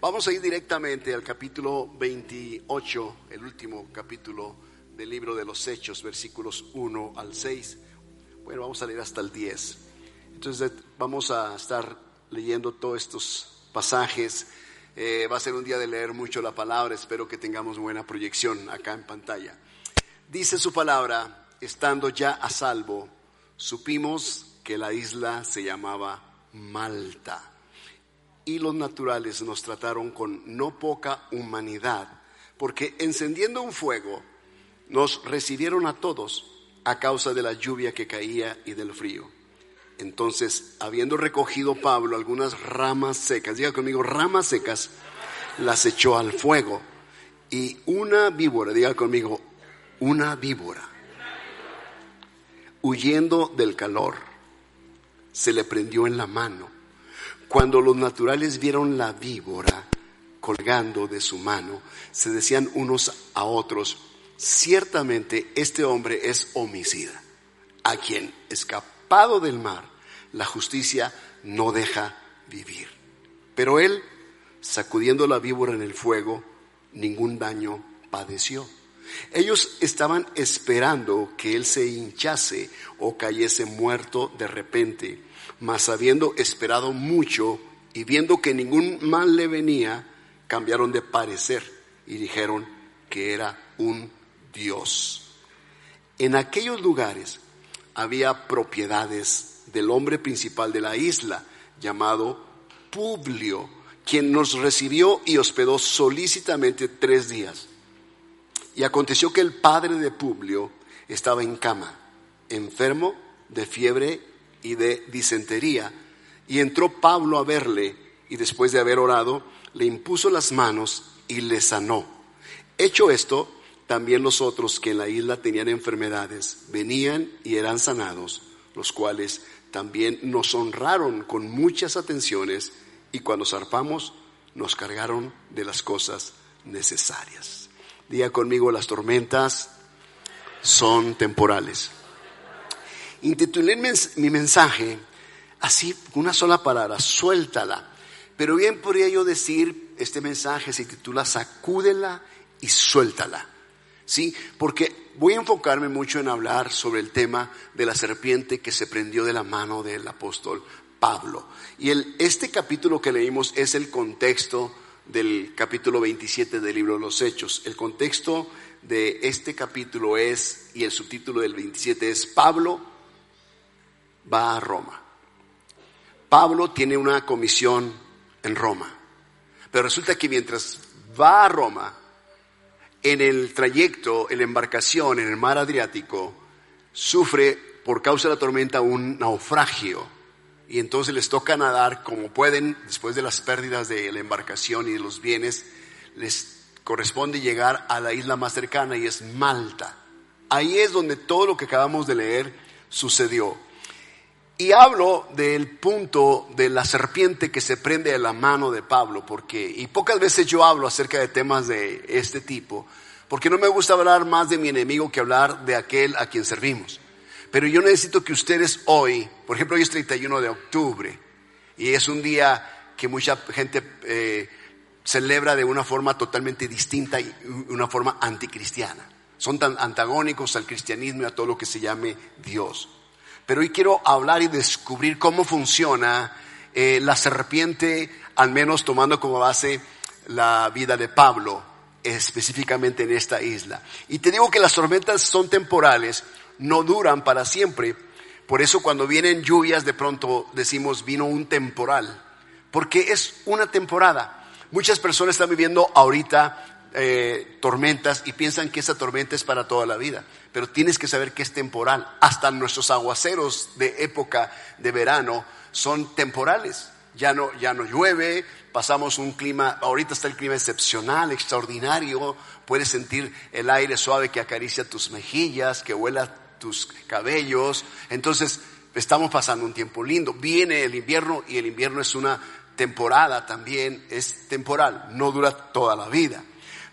Vamos a ir directamente al capítulo 28, el último capítulo del libro de los Hechos, versículos 1 al 6. Bueno, vamos a leer hasta el 10. Entonces vamos a estar leyendo todos estos pasajes. Eh, va a ser un día de leer mucho la palabra. Espero que tengamos buena proyección acá en pantalla. Dice su palabra, estando ya a salvo, supimos que la isla se llamaba Malta y los naturales nos trataron con no poca humanidad, porque encendiendo un fuego nos recibieron a todos a causa de la lluvia que caía y del frío. Entonces, habiendo recogido Pablo algunas ramas secas, diga conmigo, ramas secas, las echó al fuego. Y una víbora, diga conmigo, una víbora, huyendo del calor, se le prendió en la mano cuando los naturales vieron la víbora colgando de su mano, se decían unos a otros, ciertamente este hombre es homicida, a quien, escapado del mar, la justicia no deja vivir. Pero él, sacudiendo la víbora en el fuego, ningún daño padeció. Ellos estaban esperando que él se hinchase o cayese muerto de repente mas habiendo esperado mucho y viendo que ningún mal le venía, cambiaron de parecer y dijeron que era un Dios. En aquellos lugares había propiedades del hombre principal de la isla, llamado Publio, quien nos recibió y hospedó solícitamente tres días. Y aconteció que el padre de Publio estaba en cama, enfermo de fiebre y de disentería. Y entró Pablo a verle y después de haber orado, le impuso las manos y le sanó. Hecho esto, también los otros que en la isla tenían enfermedades venían y eran sanados, los cuales también nos honraron con muchas atenciones y cuando zarpamos nos cargaron de las cosas necesarias. Diga conmigo, las tormentas son temporales. Intitulé mi mensaje así, una sola palabra, suéltala. Pero bien podría yo decir, este mensaje se titula Sacúdela y suéltala. ¿Sí? Porque voy a enfocarme mucho en hablar sobre el tema de la serpiente que se prendió de la mano del apóstol Pablo. Y este capítulo que leímos es el contexto del capítulo 27 del libro de los Hechos. El contexto de este capítulo es, y el subtítulo del 27 es Pablo va a Roma. Pablo tiene una comisión en Roma, pero resulta que mientras va a Roma, en el trayecto, en la embarcación, en el mar Adriático, sufre por causa de la tormenta un naufragio. Y entonces les toca nadar como pueden, después de las pérdidas de la embarcación y de los bienes, les corresponde llegar a la isla más cercana y es Malta. Ahí es donde todo lo que acabamos de leer sucedió. Y hablo del punto de la serpiente que se prende a la mano de Pablo, porque, y pocas veces yo hablo acerca de temas de este tipo, porque no me gusta hablar más de mi enemigo que hablar de aquel a quien servimos. Pero yo necesito que ustedes hoy, por ejemplo, hoy es 31 de octubre, y es un día que mucha gente eh, celebra de una forma totalmente distinta y una forma anticristiana. Son tan antagónicos al cristianismo y a todo lo que se llame Dios. Pero hoy quiero hablar y descubrir cómo funciona eh, la serpiente, al menos tomando como base la vida de Pablo, específicamente en esta isla. Y te digo que las tormentas son temporales, no duran para siempre. Por eso cuando vienen lluvias de pronto decimos vino un temporal, porque es una temporada. Muchas personas están viviendo ahorita eh, tormentas y piensan que esa tormenta es para toda la vida. Pero tienes que saber que es temporal. Hasta nuestros aguaceros de época de verano son temporales. Ya no, ya no llueve, pasamos un clima, ahorita está el clima excepcional, extraordinario, puedes sentir el aire suave que acaricia tus mejillas, que huela tus cabellos. Entonces, estamos pasando un tiempo lindo. Viene el invierno y el invierno es una temporada también, es temporal, no dura toda la vida.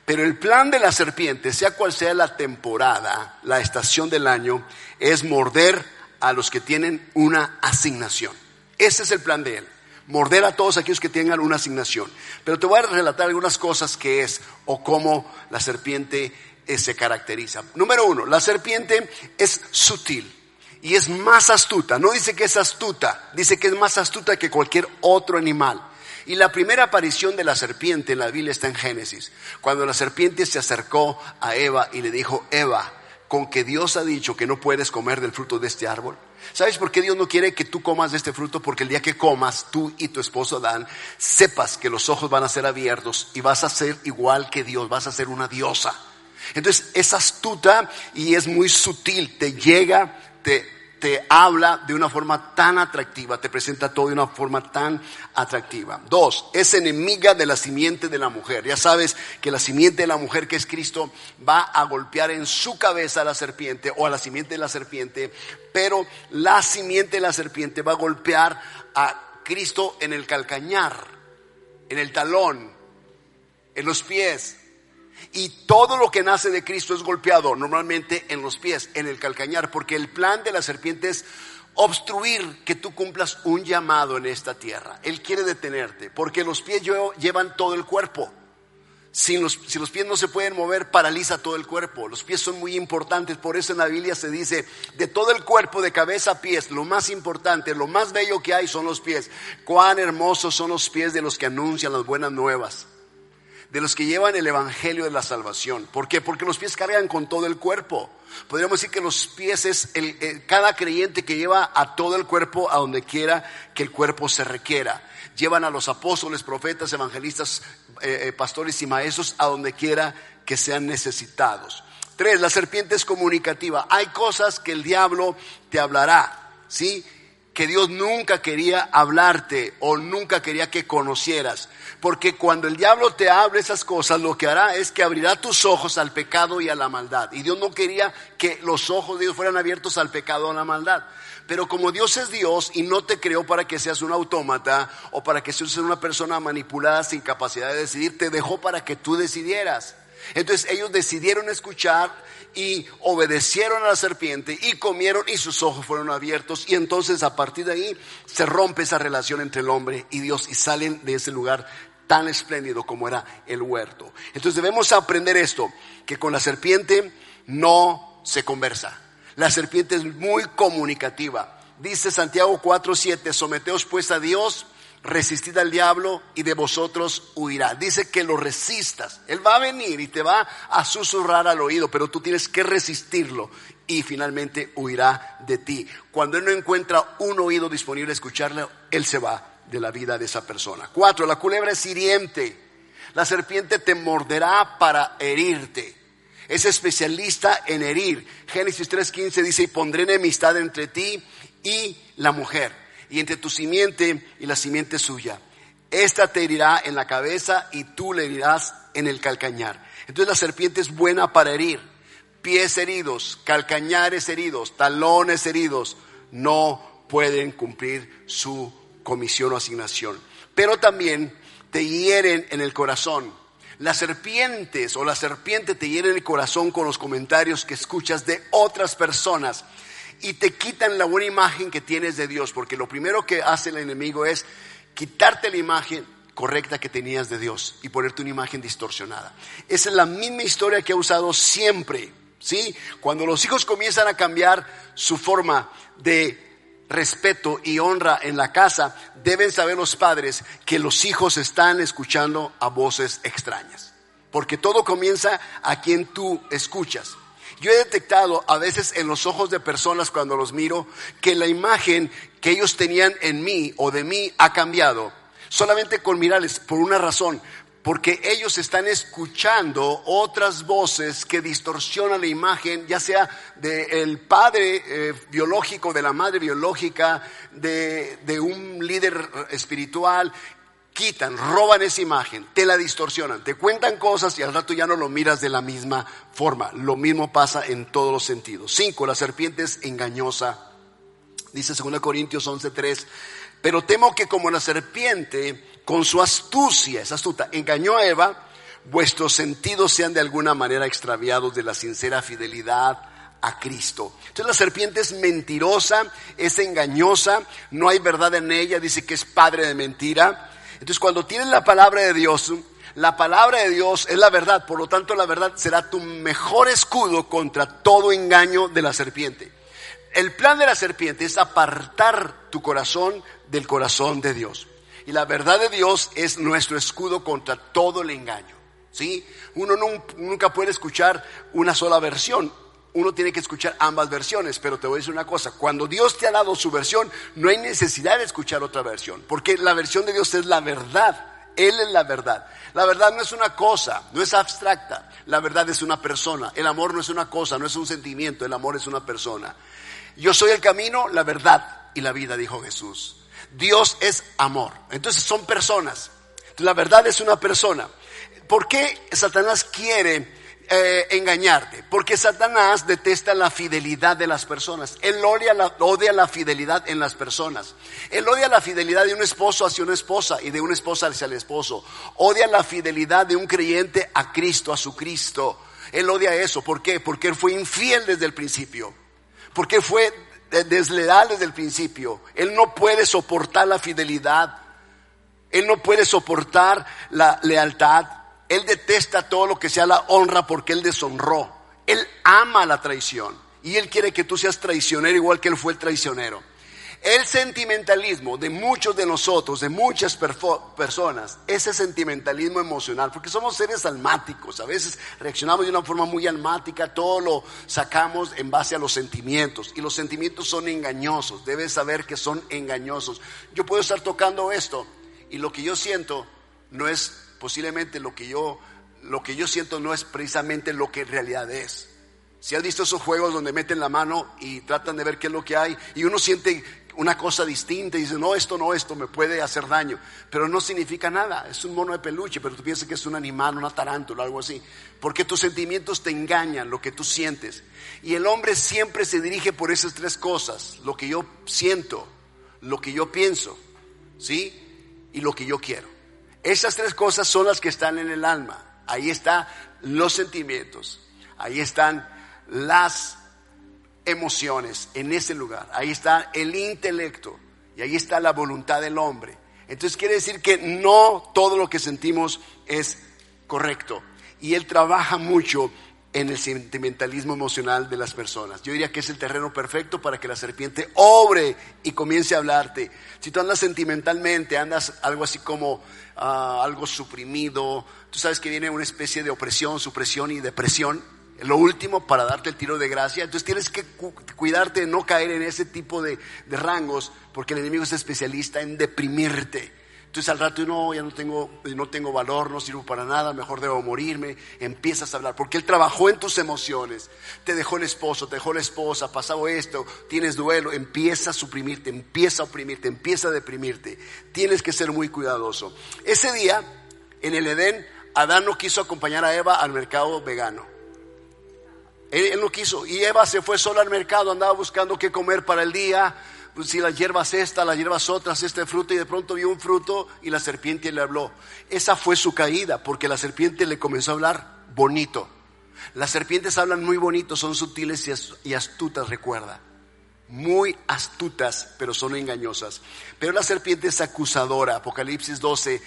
Pero el plan de la serpiente, sea cual sea la temporada, la estación del año, es morder a los que tienen una asignación. Ese es el plan de él. morder a todos aquellos que tengan una asignación. Pero te voy a relatar algunas cosas que es o cómo la serpiente eh, se caracteriza. Número uno, la serpiente es sutil y es más astuta. No dice que es astuta, dice que es más astuta que cualquier otro animal. Y la primera aparición de la serpiente en la Biblia está en Génesis, cuando la serpiente se acercó a Eva y le dijo, Eva, con que Dios ha dicho que no puedes comer del fruto de este árbol. ¿Sabes por qué Dios no quiere que tú comas de este fruto? Porque el día que comas, tú y tu esposo Dan, sepas que los ojos van a ser abiertos y vas a ser igual que Dios, vas a ser una diosa. Entonces es astuta y es muy sutil, te llega, te, te habla de una forma tan atractiva, te presenta todo de una forma tan atractiva. Dos, es enemiga de la simiente de la mujer. Ya sabes que la simiente de la mujer que es Cristo va a golpear en su cabeza a la serpiente o a la simiente de la serpiente, pero la simiente de la serpiente va a golpear a Cristo en el calcañar, en el talón, en los pies. Y todo lo que nace de Cristo es golpeado normalmente en los pies, en el calcañar, porque el plan de la serpiente es obstruir que tú cumplas un llamado en esta tierra. Él quiere detenerte, porque los pies llevan todo el cuerpo. Si los, si los, pies no se pueden mover, paraliza todo el cuerpo. Los pies son muy importantes, por eso en la Biblia se dice, de todo el cuerpo, de cabeza a pies, lo más importante, lo más bello que hay son los pies. Cuán hermosos son los pies de los que anuncian las buenas nuevas de los que llevan el Evangelio de la salvación. ¿Por qué? Porque los pies cargan con todo el cuerpo. Podríamos decir que los pies es el, cada creyente que lleva a todo el cuerpo a donde quiera que el cuerpo se requiera. Llevan a los apóstoles, profetas, evangelistas, eh, eh, pastores y maestros a donde quiera que sean necesitados. Tres, la serpiente es comunicativa. Hay cosas que el diablo te hablará, ¿sí? Que Dios nunca quería hablarte o nunca quería que conocieras. Porque cuando el diablo te hable esas cosas, lo que hará es que abrirá tus ojos al pecado y a la maldad. Y Dios no quería que los ojos de Dios fueran abiertos al pecado o a la maldad. Pero como Dios es Dios y no te creó para que seas un autómata o para que seas una persona manipulada sin capacidad de decidir, te dejó para que tú decidieras. Entonces ellos decidieron escuchar y obedecieron a la serpiente y comieron y sus ojos fueron abiertos y entonces a partir de ahí se rompe esa relación entre el hombre y Dios y salen de ese lugar tan espléndido como era el huerto. Entonces debemos aprender esto, que con la serpiente no se conversa. La serpiente es muy comunicativa. Dice Santiago 4:7, someteos pues a Dios, resistid al diablo y de vosotros huirá. Dice que lo resistas. Él va a venir y te va a susurrar al oído, pero tú tienes que resistirlo y finalmente huirá de ti. Cuando él no encuentra un oído disponible a escucharle, él se va de la vida de esa persona. Cuatro, la culebra es hiriente. La serpiente te morderá para herirte. Es especialista en herir. Génesis 3.15 dice, y pondré enemistad entre ti y la mujer, y entre tu simiente y la simiente suya. Esta te herirá en la cabeza y tú le herirás en el calcañar. Entonces la serpiente es buena para herir. Pies heridos, calcañares heridos, talones heridos, no pueden cumplir su comisión o asignación. Pero también te hieren en el corazón. Las serpientes o la serpiente te hieren el corazón con los comentarios que escuchas de otras personas y te quitan la buena imagen que tienes de Dios, porque lo primero que hace el enemigo es quitarte la imagen correcta que tenías de Dios y ponerte una imagen distorsionada. Esa es la misma historia que ha usado siempre, ¿sí? Cuando los hijos comienzan a cambiar su forma de respeto y honra en la casa, deben saber los padres que los hijos están escuchando a voces extrañas. Porque todo comienza a quien tú escuchas. Yo he detectado a veces en los ojos de personas cuando los miro que la imagen que ellos tenían en mí o de mí ha cambiado. Solamente con mirarles, por una razón, porque ellos están escuchando otras voces que distorsionan la imagen, ya sea del padre eh, biológico, de la madre biológica, de, de un líder espiritual, quitan, roban esa imagen, te la distorsionan, te cuentan cosas y al rato ya no lo miras de la misma forma. Lo mismo pasa en todos los sentidos. Cinco, la serpiente es engañosa. Dice 2 Corintios 11:3, pero temo que como la serpiente con su astucia, es astuta, engañó a Eva, vuestros sentidos sean de alguna manera extraviados de la sincera fidelidad a Cristo. Entonces la serpiente es mentirosa, es engañosa, no hay verdad en ella, dice que es padre de mentira. Entonces cuando tienes la palabra de Dios, la palabra de Dios es la verdad, por lo tanto la verdad será tu mejor escudo contra todo engaño de la serpiente. El plan de la serpiente es apartar tu corazón del corazón de Dios. Y la verdad de Dios es nuestro escudo contra todo el engaño. ¿Sí? Uno nunca puede escuchar una sola versión. Uno tiene que escuchar ambas versiones, pero te voy a decir una cosa, cuando Dios te ha dado su versión, no hay necesidad de escuchar otra versión, porque la versión de Dios es la verdad. Él es la verdad. La verdad no es una cosa, no es abstracta. La verdad es una persona. El amor no es una cosa, no es un sentimiento. El amor es una persona. Yo soy el camino, la verdad y la vida, dijo Jesús. Dios es amor. Entonces son personas. La verdad es una persona. ¿Por qué Satanás quiere eh, engañarte, porque Satanás detesta la fidelidad de las personas. Él odia la, odia la fidelidad en las personas. Él odia la fidelidad de un esposo hacia una esposa y de una esposa hacia el esposo. Odia la fidelidad de un creyente a Cristo, a su Cristo. Él odia eso. ¿Por qué? Porque él fue infiel desde el principio. Porque fue desleal desde el principio. Él no puede soportar la fidelidad. Él no puede soportar la lealtad. Él detesta todo lo que sea la honra porque Él deshonró. Él ama la traición y Él quiere que tú seas traicionero igual que Él fue el traicionero. El sentimentalismo de muchos de nosotros, de muchas personas, ese sentimentalismo emocional, porque somos seres almáticos, a veces reaccionamos de una forma muy almática, todo lo sacamos en base a los sentimientos y los sentimientos son engañosos, debes saber que son engañosos. Yo puedo estar tocando esto y lo que yo siento no es posiblemente lo que yo, lo que yo siento no es precisamente lo que en realidad es. Si has visto esos juegos donde meten la mano y tratan de ver qué es lo que hay y uno siente una cosa distinta y dice, no, esto no, esto me puede hacer daño, pero no significa nada, es un mono de peluche, pero tú piensas que es un animal, una tarántula, algo así, porque tus sentimientos te engañan, lo que tú sientes. Y el hombre siempre se dirige por esas tres cosas, lo que yo siento, lo que yo pienso, ¿sí? Y lo que yo quiero. Esas tres cosas son las que están en el alma. Ahí están los sentimientos, ahí están las emociones, en ese lugar. Ahí está el intelecto y ahí está la voluntad del hombre. Entonces quiere decir que no todo lo que sentimos es correcto. Y él trabaja mucho en el sentimentalismo emocional de las personas. Yo diría que es el terreno perfecto para que la serpiente obre y comience a hablarte. Si tú andas sentimentalmente, andas algo así como ah, algo suprimido, tú sabes que viene una especie de opresión, supresión y depresión, lo último para darte el tiro de gracia. Entonces tienes que cuidarte de no caer en ese tipo de, de rangos, porque el enemigo es especialista en deprimirte. Entonces al rato no, ya no tengo, no tengo valor, no sirvo para nada, mejor debo morirme. Empiezas a hablar, porque Él trabajó en tus emociones. Te dejó el esposo, te dejó la esposa, pasado esto, tienes duelo, empieza a suprimirte, empieza a oprimirte, empieza a deprimirte. Tienes que ser muy cuidadoso. Ese día, en el Edén, Adán no quiso acompañar a Eva al mercado vegano. Él, no quiso. Y Eva se fue sola al mercado, andaba buscando qué comer para el día si las hierbas esta, las hierbas otras, este fruto, y de pronto vio un fruto y la serpiente le habló. Esa fue su caída, porque la serpiente le comenzó a hablar bonito. Las serpientes hablan muy bonito, son sutiles y astutas, recuerda. Muy astutas, pero son engañosas. Pero la serpiente es acusadora. Apocalipsis 12,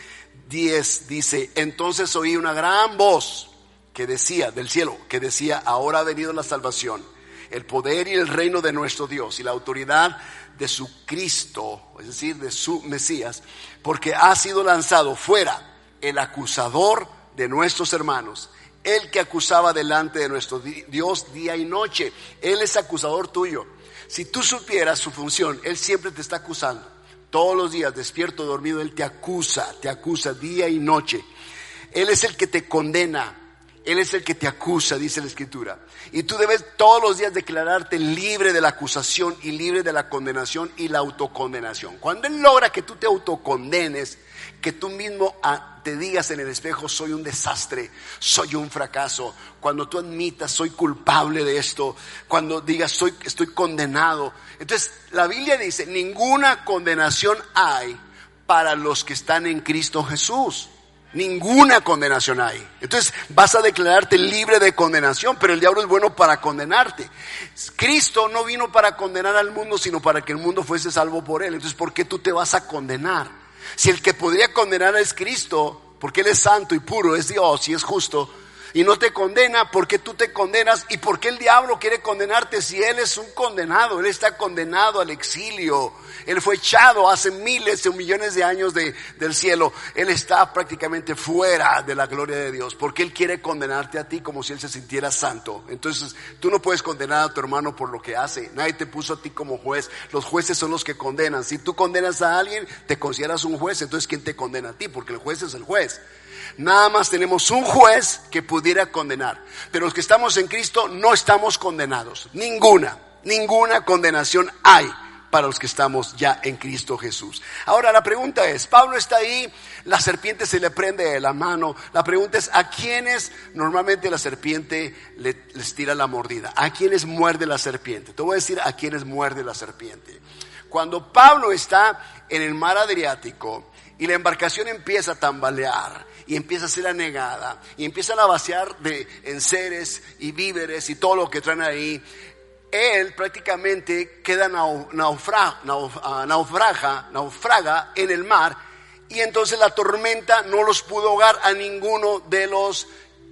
10 dice, entonces oí una gran voz que decía, del cielo, que decía, ahora ha venido la salvación, el poder y el reino de nuestro Dios y la autoridad de su Cristo, es decir, de su Mesías, porque ha sido lanzado fuera el acusador de nuestros hermanos, el que acusaba delante de nuestro Dios día y noche. Él es acusador tuyo. Si tú supieras su función, Él siempre te está acusando. Todos los días, despierto, dormido, Él te acusa, te acusa día y noche. Él es el que te condena, él es el que te acusa, dice la escritura. Y tú debes todos los días declararte libre de la acusación y libre de la condenación y la autocondenación. Cuando Él logra que tú te autocondenes, que tú mismo ah, te digas en el espejo, soy un desastre, soy un fracaso. Cuando tú admitas, soy culpable de esto. Cuando digas, soy, estoy condenado. Entonces, la Biblia dice, ninguna condenación hay para los que están en Cristo Jesús. Ninguna condenación hay. Entonces vas a declararte libre de condenación, pero el diablo es bueno para condenarte. Cristo no vino para condenar al mundo, sino para que el mundo fuese salvo por él. Entonces, ¿por qué tú te vas a condenar? Si el que podría condenar es Cristo, porque Él es santo y puro, es Dios y es justo, y no te condena, ¿por qué tú te condenas? ¿Y por qué el diablo quiere condenarte si Él es un condenado? Él está condenado al exilio. Él fue echado hace miles o millones de años de, del cielo. Él está prácticamente fuera de la gloria de Dios porque Él quiere condenarte a ti como si Él se sintiera santo. Entonces tú no puedes condenar a tu hermano por lo que hace. Nadie te puso a ti como juez. Los jueces son los que condenan. Si tú condenas a alguien, te consideras un juez. Entonces ¿quién te condena a ti? Porque el juez es el juez. Nada más tenemos un juez que pudiera condenar. Pero los que estamos en Cristo no estamos condenados. Ninguna, ninguna condenación hay para los que estamos ya en Cristo Jesús. Ahora la pregunta es, Pablo está ahí, la serpiente se le prende de la mano. La pregunta es, ¿a quiénes normalmente la serpiente les tira la mordida? ¿A quiénes muerde la serpiente? Te voy a decir a quiénes muerde la serpiente. Cuando Pablo está en el mar Adriático y la embarcación empieza a tambalear y empieza a ser anegada y empiezan a vaciar de enseres y víveres y todo lo que traen ahí, él prácticamente queda naufraga, naufraga en el mar y entonces la tormenta no los pudo ahogar a ninguno de los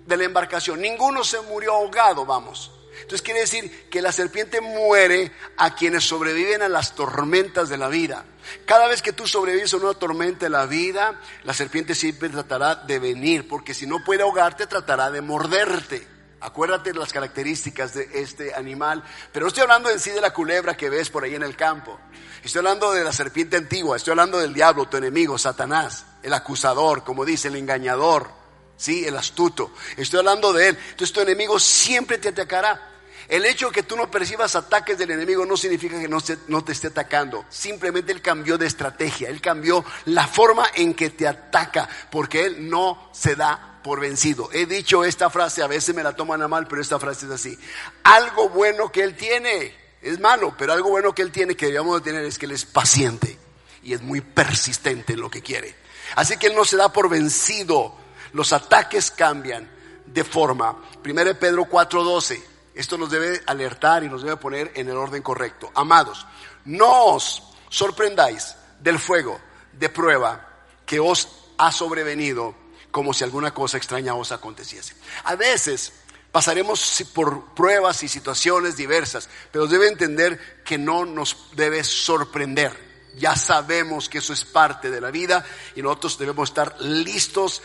de la embarcación. Ninguno se murió ahogado, vamos. Entonces quiere decir que la serpiente muere a quienes sobreviven a las tormentas de la vida. Cada vez que tú sobrevives a una tormenta de la vida, la serpiente siempre tratará de venir, porque si no puede ahogarte, tratará de morderte. Acuérdate de las características de este animal. Pero no estoy hablando en sí de la culebra que ves por ahí en el campo. Estoy hablando de la serpiente antigua. Estoy hablando del diablo, tu enemigo, Satanás, el acusador, como dice, el engañador, sí, el astuto. Estoy hablando de él. Entonces tu enemigo siempre te atacará. El hecho de que tú no percibas ataques del enemigo no significa que no, te esté atacando. Simplemente él cambió de estrategia, él cambió la forma en que te ataca, porque él no se da por vencido. He dicho esta frase, a veces me la toman a mal, pero esta frase es así. Algo bueno que él tiene, es malo, pero algo bueno que él tiene que debíamos de tener es que él es paciente y es muy persistente en lo que quiere. Así que él no se da por vencido. Los ataques cambian de forma. 1 Pedro 4:12. Esto nos debe alertar y nos debe poner en el orden correcto. Amados, no os sorprendáis del fuego de prueba que os ha sobrevenido como si alguna cosa extraña os aconteciese. A veces pasaremos por pruebas y situaciones diversas, pero debe entender que no nos debe sorprender. Ya sabemos que eso es parte de la vida y nosotros debemos estar listos,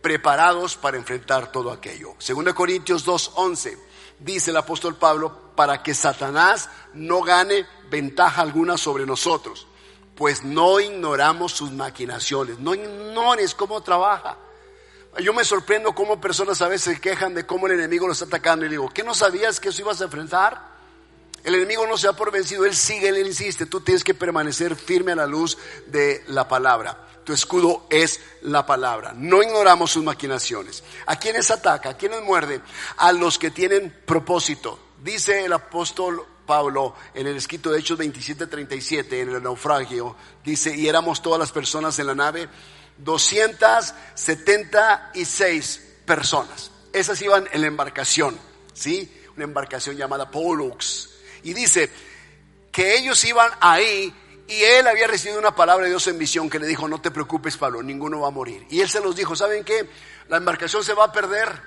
preparados para enfrentar todo aquello. Segunda Corintios 2:11 dice el apóstol Pablo, para que Satanás no gane ventaja alguna sobre nosotros, pues no ignoramos sus maquinaciones, no ignores cómo trabaja. Yo me sorprendo cómo personas a veces quejan de cómo el enemigo lo está atacando y digo, ¿qué no sabías que eso ibas a enfrentar? El enemigo no se ha por vencido, él sigue, él insiste, tú tienes que permanecer firme a la luz de la palabra. Tu escudo es la palabra. No ignoramos sus maquinaciones. ¿A quiénes ataca? ¿A quiénes muerde? A los que tienen propósito. Dice el apóstol Pablo en el escrito de Hechos 27:37, en el naufragio, dice, y éramos todas las personas en la nave, 276 personas. Esas iban en la embarcación, ¿sí? Una embarcación llamada Pollux. Y dice que ellos iban ahí y él había recibido una palabra de Dios en visión que le dijo, no te preocupes Pablo, ninguno va a morir. Y él se los dijo, ¿saben qué? La embarcación se va a perder,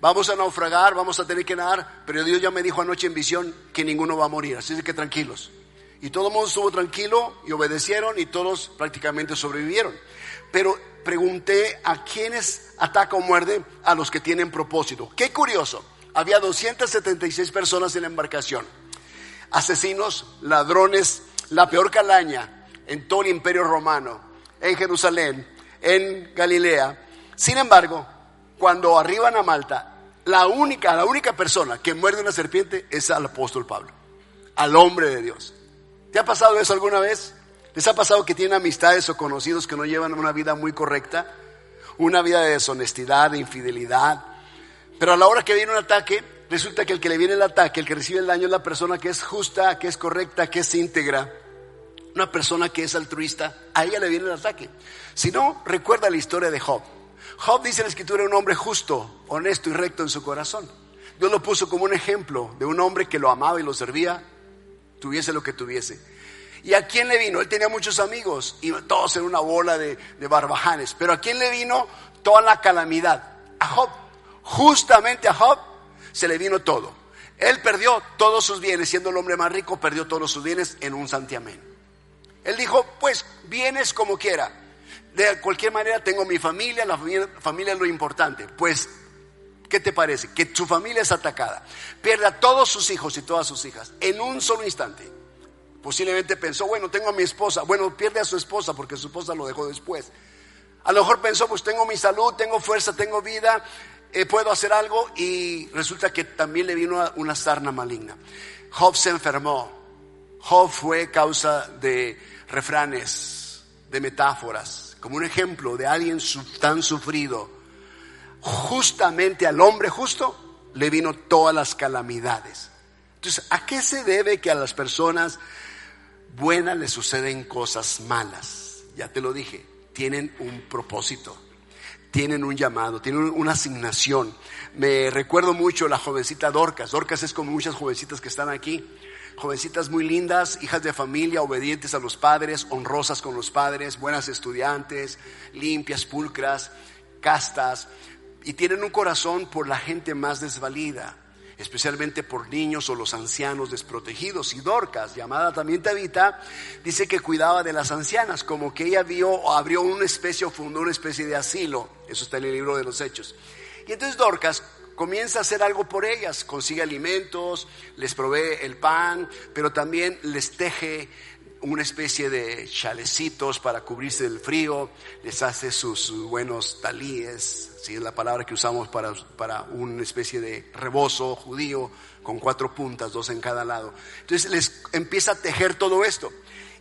vamos a naufragar, vamos a tener que nadar, pero Dios ya me dijo anoche en visión que ninguno va a morir, así que tranquilos. Y todo el mundo estuvo tranquilo y obedecieron y todos prácticamente sobrevivieron. Pero pregunté a quiénes ataca o muerde a los que tienen propósito. Qué curioso, había 276 personas en la embarcación, asesinos, ladrones, la peor calaña en todo el imperio romano, en Jerusalén, en Galilea. Sin embargo, cuando arriban a Malta, la única, la única persona que muerde una serpiente es al apóstol Pablo, al hombre de Dios. ¿Te ha pasado eso alguna vez? ¿Les ha pasado que tienen amistades o conocidos que no llevan una vida muy correcta? Una vida de deshonestidad, de infidelidad. Pero a la hora que viene un ataque, resulta que el que le viene el ataque, el que recibe el daño es la persona que es justa, que es correcta, que es íntegra. Una persona que es altruista, a ella le viene el ataque. Si no, recuerda la historia de Job. Job dice en la escritura un hombre justo, honesto y recto en su corazón. Dios lo puso como un ejemplo de un hombre que lo amaba y lo servía, tuviese lo que tuviese. ¿Y a quién le vino? Él tenía muchos amigos y todos en una bola de, barbajanes. Pero ¿a quién le vino toda la calamidad? A Job. Justamente a Job se le vino todo. Él perdió todos sus bienes, siendo el hombre más rico, perdió todos sus bienes en un santiamén. Él dijo, pues bienes como quiera. De cualquier manera tengo mi familia, la familia, familia es lo importante. Pues ¿Qué te parece? Que su familia es atacada. Pierde a todos sus hijos y todas sus hijas en un solo instante. Posiblemente pensó, bueno, tengo a mi esposa. Bueno, pierde a su esposa porque su esposa lo dejó después. A lo mejor pensó, pues tengo mi salud, tengo fuerza, tengo vida, eh, puedo hacer algo. Y resulta que también le vino una sarna maligna. Job se enfermó. Job fue causa de refranes, de metáforas, como un ejemplo de alguien tan sufrido justamente al hombre justo le vino todas las calamidades. Entonces, ¿a qué se debe que a las personas buenas les suceden cosas malas? Ya te lo dije, tienen un propósito, tienen un llamado, tienen una asignación. Me recuerdo mucho la jovencita Dorcas. Dorcas es como muchas jovencitas que están aquí. Jovencitas muy lindas, hijas de familia, obedientes a los padres, honrosas con los padres, buenas estudiantes, limpias, pulcras, castas y tienen un corazón por la gente más desvalida, especialmente por niños o los ancianos desprotegidos. Y Dorcas, llamada también Tabita, dice que cuidaba de las ancianas, como que ella vio o abrió una especie o fundó una especie de asilo. Eso está en el libro de los Hechos. Y entonces Dorcas comienza a hacer algo por ellas, consigue alimentos, les provee el pan, pero también les teje una especie de chalecitos para cubrirse del frío, les hace sus, buenos talíes, si es la palabra que usamos para, para una especie de rebozo judío con cuatro puntas, dos en cada lado. Entonces les empieza a tejer todo esto.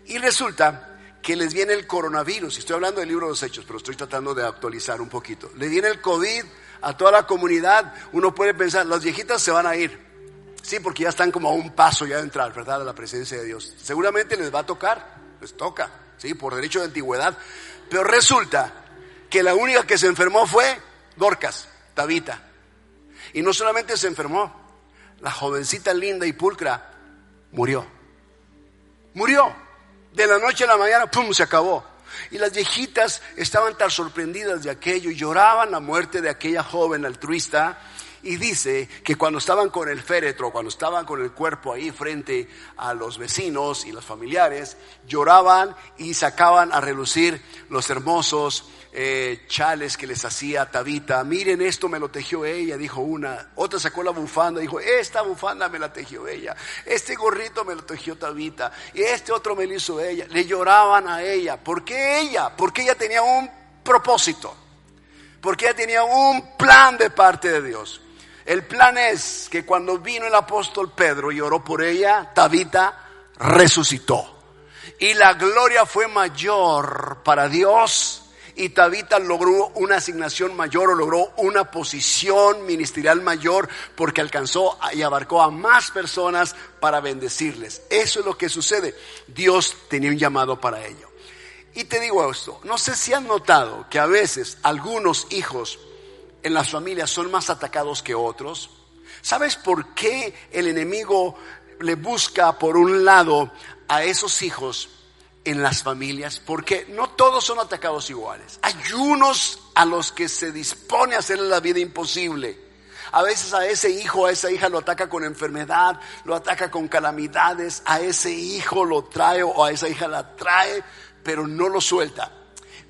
Y resulta que les viene el coronavirus. Estoy hablando del libro de los hechos, pero estoy tratando de actualizar un poquito. Le viene el COVID a toda la comunidad. Uno puede pensar, las viejitas se van a ir. Sí, porque ya están como a un paso ya de entrar, ¿verdad? A la presencia de Dios. Seguramente les va a tocar, les toca, sí, por derecho de antigüedad. Pero resulta que la única que se enfermó fue Dorcas, Tabita. Y no solamente se enfermó, la jovencita linda y pulcra murió. Murió. De la noche a la mañana, ¡pum!, se acabó. Y las viejitas estaban tan sorprendidas de aquello y lloraban la muerte de aquella joven altruista y dice que cuando estaban con el féretro, cuando estaban con el cuerpo ahí frente a los vecinos y los familiares, lloraban y sacaban a relucir los hermosos eh, chales que les hacía Tabita. Miren, esto me lo tejió ella, dijo una. Otra sacó la bufanda, dijo, esta bufanda me la tejió ella. Este gorrito me lo tejió Tabita. Y este otro me lo hizo ella. Le lloraban a ella. ¿Por qué ella? Porque ella tenía un propósito. Porque ella tenía un plan de parte de Dios. El plan es que cuando vino el apóstol Pedro y oró por ella, Tabita resucitó. Y la gloria fue mayor para Dios y Tabita logró una asignación mayor o logró una posición ministerial mayor porque alcanzó y abarcó a más personas para bendecirles. Eso es lo que sucede. Dios tenía un llamado para ello. Y te digo esto, no sé si han notado que a veces algunos hijos en las familias son más atacados que otros? ¿Sabes por qué el enemigo le busca por un lado a esos hijos en las familias? Porque no todos son atacados iguales. Hay unos a los que se dispone a hacerle la vida imposible. A veces a ese hijo, a esa hija lo ataca con enfermedad, lo ataca con calamidades, a ese hijo lo trae o a esa hija la trae, pero no lo suelta.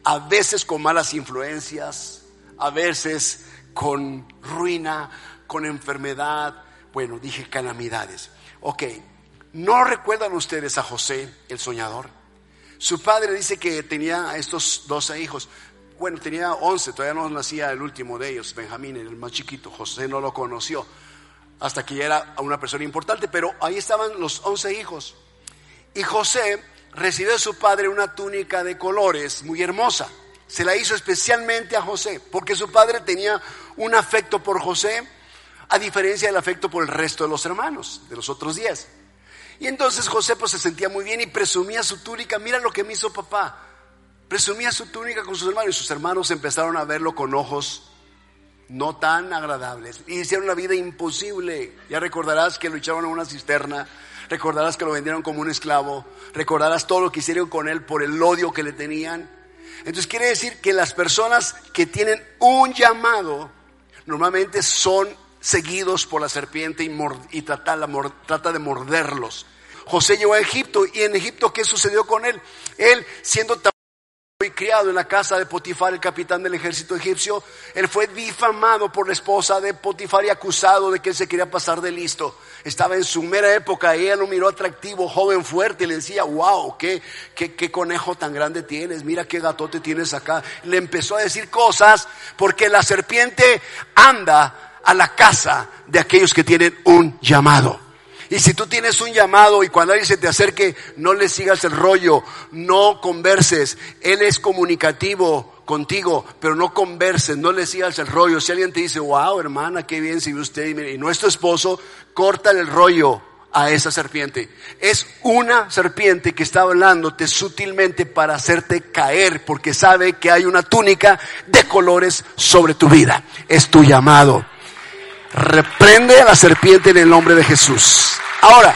A veces con malas influencias, a veces con ruina, con enfermedad, bueno, dije calamidades. Ok, ¿no recuerdan ustedes a José, el soñador? Su padre dice que tenía estos 12 hijos. Bueno, tenía 11, todavía no nacía el último de ellos, Benjamín, el más chiquito. José no lo conoció hasta que ya era una persona importante, pero ahí estaban los 11 hijos. Y José recibió de su padre una túnica de colores muy hermosa se la hizo especialmente a José, porque su padre tenía un afecto por José, a diferencia del afecto por el resto de los hermanos, de los otros diez. Y entonces José pues se sentía muy bien y presumía su túnica, mira lo que me hizo papá. presumía su túnica con sus hermanos y sus hermanos empezaron a verlo con ojos no tan agradables y hicieron la vida imposible. Ya recordarás que lo echaron a una cisterna, recordarás que lo vendieron como un esclavo, recordarás todo lo que hicieron con él por el odio que le tenían. Entonces quiere decir que las personas que tienen un llamado normalmente son seguidos por la serpiente y, trata, de morderlos. José llegó a Egipto y en Egipto ¿qué sucedió con él? Él siendo y criado en la casa de Potifar, el capitán del ejército egipcio, él fue difamado por la esposa de Potifar y acusado de que él se quería pasar de listo. Estaba en su mera época ella lo miró atractivo, joven, fuerte, y le decía, wow, qué, qué, qué conejo tan grande tienes, mira qué gatote tienes acá. Le empezó a decir cosas porque la serpiente anda a la casa de aquellos que tienen un llamado. Y si tú tienes un llamado y cuando alguien se te acerque, no le sigas el rollo, no converses. Él es comunicativo contigo, pero no converses, no le sigas el rollo. Si alguien te dice, wow, hermana, qué bien si usted y nuestro esposo, corta el rollo a esa serpiente. Es una serpiente que está hablándote sutilmente para hacerte caer, porque sabe que hay una túnica de colores sobre tu vida. Es tu llamado. Reprende a la serpiente en el nombre de Jesús. Ahora,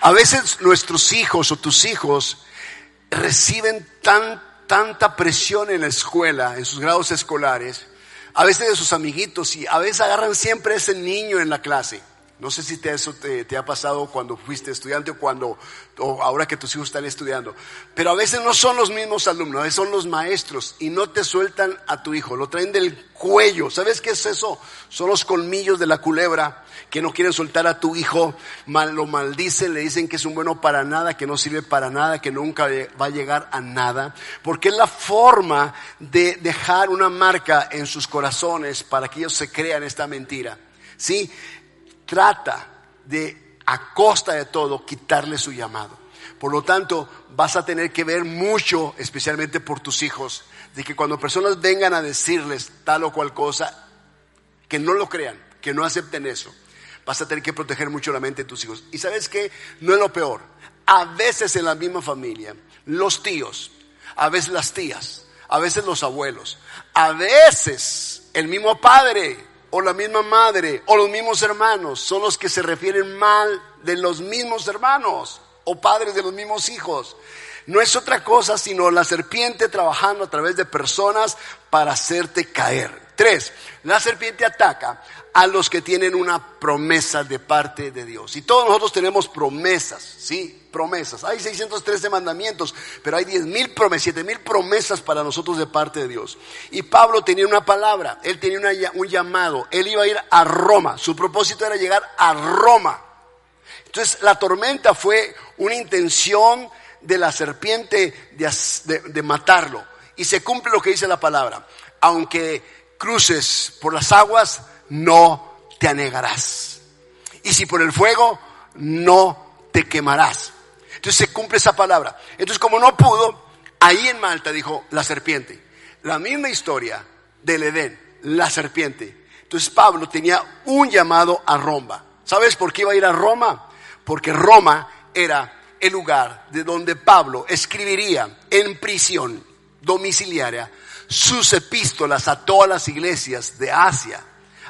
a veces nuestros hijos o tus hijos reciben tan, tanta presión en la escuela, en sus grados escolares, a veces de sus amiguitos y a veces agarran siempre a ese niño en la clase. No sé si te, eso te, ha pasado cuando fuiste estudiante o cuando, o ahora que tus hijos están estudiando. Pero a veces no son los mismos alumnos, a veces son los maestros y no te sueltan a tu hijo, lo traen del cuello. ¿Sabes qué es eso? Son los colmillos de la culebra que no quieren soltar a tu hijo, mal, lo maldicen, le dicen que es un bueno para nada, que no sirve para nada, que nunca va a llegar a nada. Porque es la forma de dejar una marca en sus corazones para que ellos se crean esta mentira. ¿Sí? Trata de, a costa de todo, quitarle su llamado. Por lo tanto, vas a tener que ver mucho, especialmente por tus hijos, de que cuando personas vengan a decirles tal o cual cosa, que no lo crean, que no acepten eso. Vas a tener que proteger mucho la mente de tus hijos. Y sabes qué, no es lo peor. A veces en la misma familia, los tíos, a veces las tías, a veces los abuelos, a veces el mismo padre o la misma madre o los mismos hermanos son los que se refieren mal de los mismos hermanos o padres de los mismos hijos. No es otra cosa sino la serpiente trabajando a través de personas para hacerte caer. Tres, la serpiente ataca a los que tienen una promesa de parte de Dios. Y todos nosotros tenemos promesas, ¿sí? Promesas. Hay 613 mandamientos, pero hay 10 mil promesas, 7 mil promesas para nosotros de parte de Dios. Y Pablo tenía una palabra, él tenía un llamado, él iba a ir a Roma. Su propósito era llegar a Roma. Entonces la tormenta fue una intención de la serpiente de, de matarlo. Y se cumple lo que dice la palabra. Aunque cruces por las aguas, no te anegarás. Y si por el fuego, no te quemarás. Entonces se cumple esa palabra. Entonces como no pudo, ahí en Malta dijo la serpiente. La misma historia del Edén, la serpiente. Entonces Pablo tenía un llamado a Roma. ¿Sabes por qué iba a ir a Roma? Porque Roma era el lugar de donde Pablo escribiría en prisión domiciliaria sus epístolas a todas las iglesias de Asia,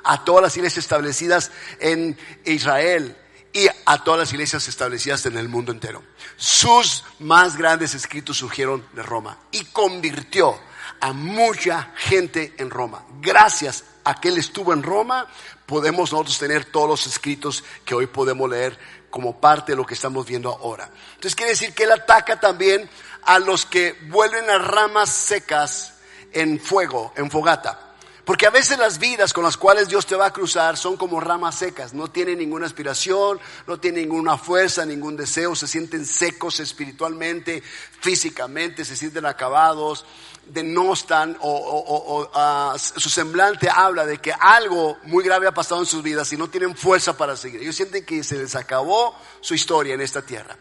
a todas las iglesias establecidas en Israel y a todas las iglesias establecidas en el mundo entero. Sus más grandes escritos surgieron de Roma y convirtió a mucha gente en Roma. Gracias a que él estuvo en Roma, podemos nosotros tener todos los escritos que hoy podemos leer como parte de lo que estamos viendo ahora. Entonces quiere decir que él ataca también a los que vuelven a ramas secas en fuego, en fogata. Porque a veces las vidas con las cuales Dios te va a cruzar son como ramas secas, no tienen ninguna aspiración, no tienen ninguna fuerza, ningún deseo, se sienten secos espiritualmente, físicamente, se sienten acabados, denostan o, o, o ah, su semblante habla de que algo muy grave ha pasado en sus vidas y no tienen fuerza para seguir. Ellos sienten que se les acabó su historia en esta tierra.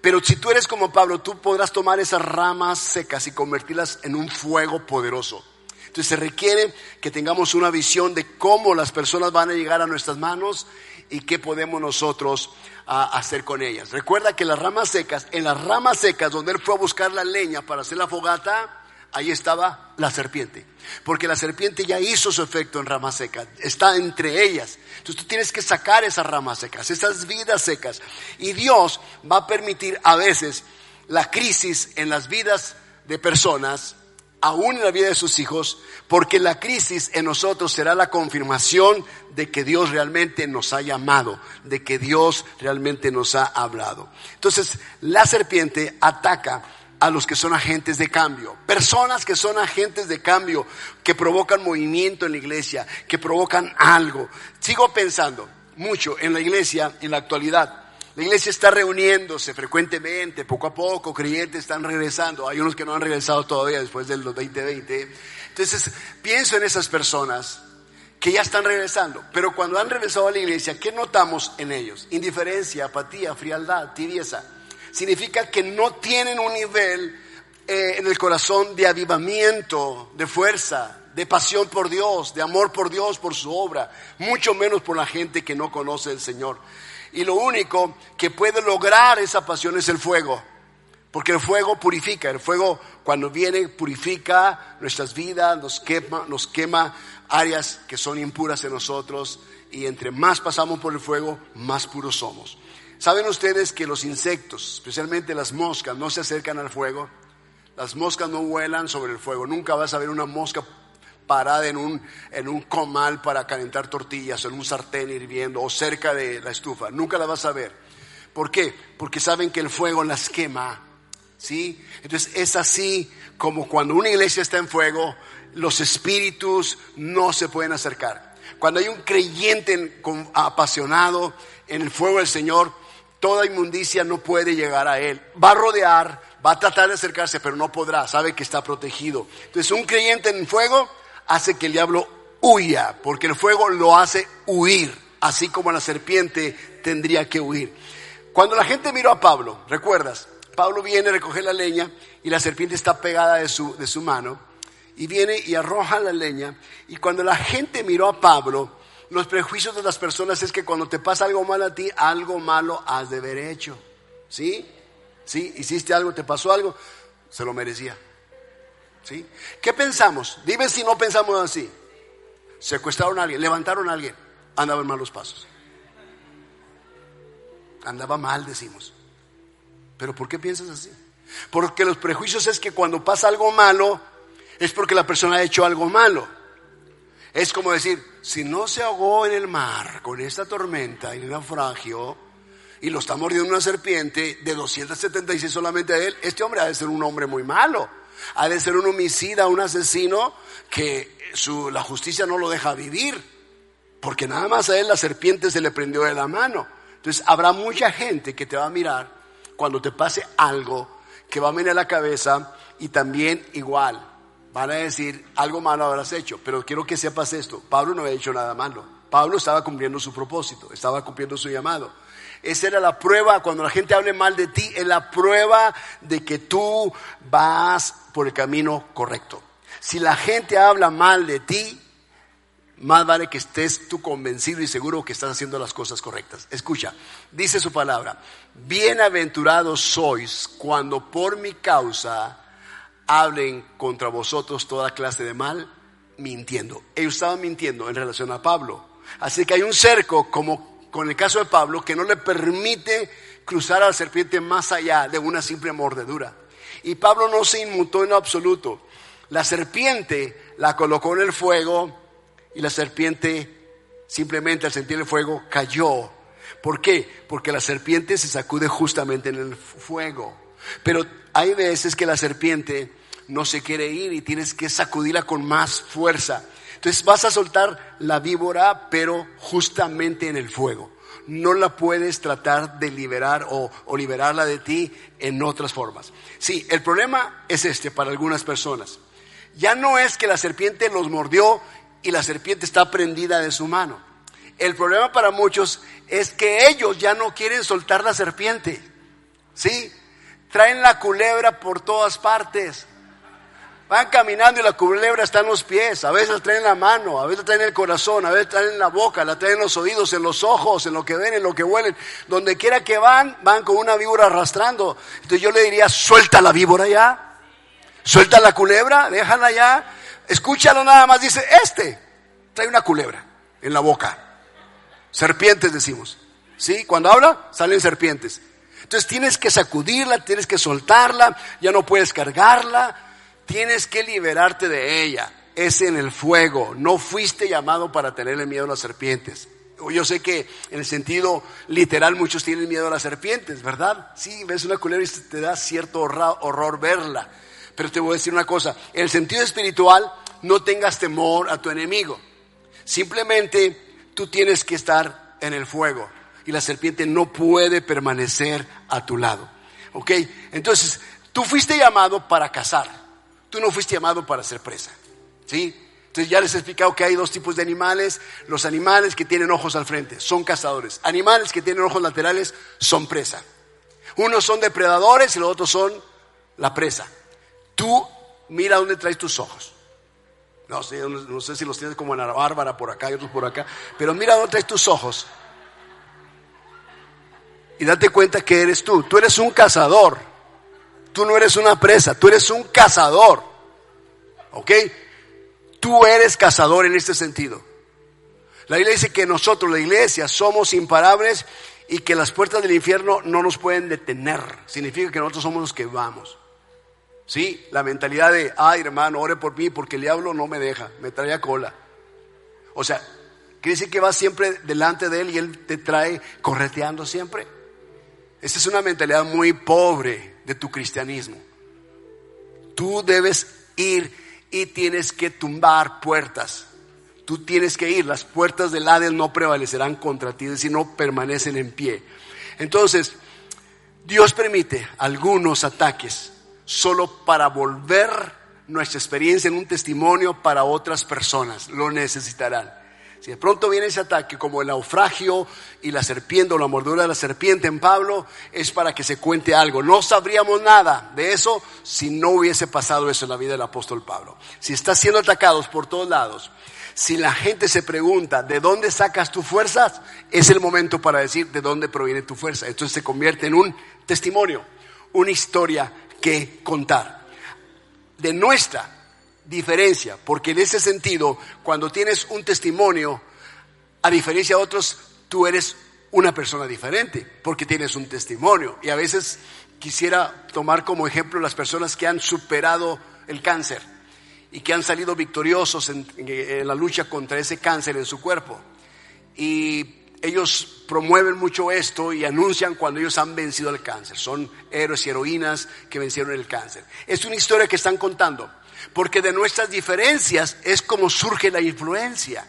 Pero si tú eres como Pablo, tú podrás tomar esas ramas secas y convertirlas en un fuego poderoso. Entonces se requiere que tengamos una visión de cómo las personas van a llegar a nuestras manos y qué podemos nosotros ah, hacer con ellas. Recuerda que las ramas secas, en las ramas secas donde él fue a buscar la leña para hacer la fogata, ahí estaba la serpiente. Porque la serpiente ya hizo su efecto en ramas secas, está entre ellas. Entonces tú tienes que sacar esas ramas secas, esas vidas secas. Y Dios va a permitir a veces la crisis en las vidas de personas, aún en la vida de sus hijos, porque la crisis en nosotros será la confirmación de que Dios realmente nos ha llamado, de que Dios realmente nos ha hablado. Entonces, la serpiente ataca a los que son agentes de cambio. Personas que son agentes de cambio, que provocan movimiento en la iglesia, que provocan algo. Sigo pensando mucho en la iglesia en la actualidad. La iglesia está reuniéndose frecuentemente, poco a poco, creyentes están regresando. Hay unos que no han regresado todavía después del 2020. Entonces, pienso en esas personas que ya están regresando, pero cuando han regresado a la iglesia, ¿qué notamos en ellos? Indiferencia, apatía, frialdad, tibieza significa que no tienen un nivel eh, en el corazón de avivamiento, de fuerza, de pasión por Dios, de amor por Dios, por su obra, mucho menos por la gente que no conoce al Señor. Y lo único que puede lograr esa pasión es el fuego. Porque el fuego purifica, el fuego cuando viene purifica nuestras vidas, nos quema, nos quema áreas que son impuras en nosotros y entre más pasamos por el fuego, más puros somos. ¿Saben ustedes que los insectos, especialmente las moscas, no se acercan al fuego? Las moscas no vuelan sobre el fuego. Nunca vas a ver una mosca parada en un, en un comal para calentar tortillas, en un sartén hirviendo o cerca de la estufa. Nunca la vas a ver. ¿Por qué? Porque saben que el fuego las quema. ¿Sí? Entonces es así como cuando una iglesia está en fuego, los espíritus no se pueden acercar. Cuando hay un creyente apasionado en el fuego del Señor, toda inmundicia no puede llegar a él. Va a rodear, va a tratar de acercarse, pero no podrá, sabe que está protegido. Entonces un creyente en fuego hace que el diablo huya, porque el fuego lo hace huir, así como la serpiente tendría que huir. Cuando la gente miró a Pablo, recuerdas, Pablo viene a recoger la leña y la serpiente está pegada de su, de su mano, y viene y arroja la leña, y cuando la gente miró a Pablo, los prejuicios de las personas es que cuando te pasa algo malo a ti, algo malo has de haber hecho. ¿Sí? ¿Sí? Hiciste algo, te pasó algo, se lo merecía. ¿Sí? ¿Qué pensamos? Dime si no pensamos así. Secuestraron a alguien, levantaron a alguien, andaba en malos pasos. Andaba mal, decimos. Pero ¿por qué piensas así? Porque los prejuicios es que cuando pasa algo malo, es porque la persona ha hecho algo malo. Es como decir, si no se ahogó en el mar con esta tormenta y el naufragio y lo está mordiendo una serpiente de 276 solamente a él, este hombre ha de ser un hombre muy malo. Ha de ser un homicida, un asesino que la justicia no lo deja vivir. Porque nada más a él la serpiente se le prendió de la mano. Entonces habrá mucha gente que te va a mirar cuando te pase algo que va a venir a la cabeza y también igual van a decir, algo malo habrás hecho, pero quiero que sepas esto, Pablo no había hecho nada malo, Pablo estaba cumpliendo su propósito, estaba cumpliendo su llamado. Esa era la prueba, cuando la gente hable mal de ti, es la prueba de que tú vas por el camino correcto. Si la gente habla mal de ti, más vale que estés tú convencido y seguro que estás haciendo las cosas correctas. Escucha, dice su palabra, bienaventurados sois cuando por mi causa hablen contra vosotros toda clase de mal, mintiendo. Ellos estaban mintiendo en relación a Pablo. Así que hay un cerco, como con el caso de Pablo, que no le permite cruzar a la serpiente más allá de una simple mordedura. Y Pablo no se inmutó en absoluto. La serpiente la colocó en el fuego y la serpiente simplemente al sentir el fuego cayó. ¿Por qué? Porque la serpiente se sacude justamente en el fuego. Pero hay veces que la serpiente no se quiere ir y tienes que sacudirla con más fuerza. Entonces vas a soltar la víbora, pero justamente en el fuego. No la puedes tratar de liberar o, o liberarla de ti en otras formas. Sí, el problema es este para algunas personas. Ya no es que la serpiente los mordió y la serpiente está prendida de su mano. El problema para muchos es que ellos ya no quieren soltar la serpiente. ¿Sí? Traen la culebra por todas partes Van caminando y la culebra está en los pies, a veces la traen en la mano, a veces la traen en el corazón, a veces la traen en la boca, la traen en los oídos, en los ojos, en lo que ven, en lo que huelen. Donde quiera que van, van con una víbora arrastrando. Entonces yo le diría, suelta la víbora ya, suelta la culebra, déjala ya, escúchalo nada más, dice, este trae una culebra en la boca. Serpientes decimos. ¿Sí? Cuando habla, salen serpientes. Entonces tienes que sacudirla, tienes que soltarla, ya no puedes cargarla Tienes que liberarte de ella. Es en el fuego. No fuiste llamado para tenerle miedo a las serpientes. Yo sé que en el sentido literal muchos tienen miedo a las serpientes, ¿verdad? Sí, ves una culebra y te da cierto horror verla. Pero te voy a decir una cosa, en el sentido espiritual no tengas temor a tu enemigo. Simplemente tú tienes que estar en el fuego y la serpiente no puede permanecer a tu lado. ¿Ok? Entonces, tú fuiste llamado para cazar. Tú no fuiste llamado para ser presa. ¿Sí? Entonces ya les he explicado que hay dos tipos de animales. Los animales que tienen ojos al frente son cazadores. Animales que tienen ojos laterales son presa. Unos son depredadores y los otros son la presa. Tú mira dónde traes tus ojos. No sé, no sé si los tienes como en la bárbara por acá y otros por acá, pero mira dónde traes tus ojos. Y date cuenta que eres tú. Tú eres un cazador. Tú no eres una presa, tú eres un cazador. ¿Ok? Tú eres cazador en este sentido. La Biblia dice que nosotros, la iglesia, somos imparables y que las puertas del infierno no nos pueden detener. Significa que nosotros somos los que vamos. ¿Sí? La mentalidad de, ay hermano, ore por mí porque el diablo no me deja, me trae a cola. O sea, quiere decir que vas siempre delante de él y él te trae correteando siempre. Esa es una mentalidad muy pobre de tu cristianismo. Tú debes ir y tienes que tumbar puertas. Tú tienes que ir. Las puertas del Hades no prevalecerán contra ti, si no permanecen en pie. Entonces, Dios permite algunos ataques solo para volver nuestra experiencia en un testimonio para otras personas. Lo necesitarán. Si de pronto viene ese ataque como el naufragio y la serpiente o la mordura de la serpiente en Pablo, es para que se cuente algo. No sabríamos nada de eso si no hubiese pasado eso en la vida del apóstol Pablo. Si estás siendo atacados por todos lados, si la gente se pregunta de dónde sacas tus fuerzas, es el momento para decir de dónde proviene tu fuerza. Entonces se convierte en un testimonio, una historia que contar. De nuestra diferencia, porque en ese sentido, cuando tienes un testimonio, a diferencia de otros, tú eres una persona diferente, porque tienes un testimonio. Y a veces quisiera tomar como ejemplo las personas que han superado el cáncer y que han salido victoriosos en, en, la lucha contra ese cáncer en su cuerpo. Y ellos promueven mucho esto y anuncian cuando ellos han vencido el cáncer. Son héroes y heroínas que vencieron el cáncer. Es una historia que están contando. Porque de nuestras diferencias es como surge la influencia.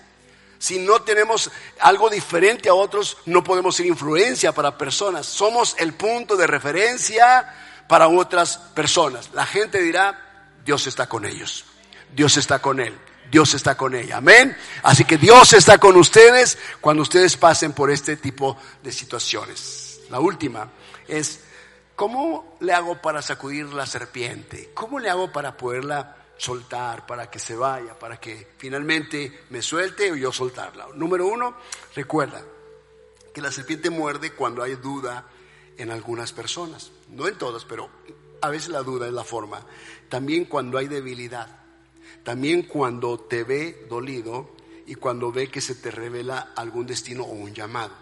Si no tenemos algo diferente a otros, no podemos ser influencia para personas. Somos el punto de referencia para otras personas. La gente dirá, Dios está con ellos. Dios está con él. Dios está con ella. Amén. Así que Dios está con ustedes cuando ustedes pasen por este tipo de situaciones. La última es, ¿cómo le hago para sacudir la serpiente? ¿Cómo le hago para poderla soltar, para que se vaya, para que finalmente me suelte o yo soltarla. Número uno, recuerda que la serpiente muerde cuando hay duda en algunas personas, no en todas, pero a veces la duda es la forma. También cuando hay debilidad, también cuando te ve dolido y cuando ve que se te revela algún destino o un llamado.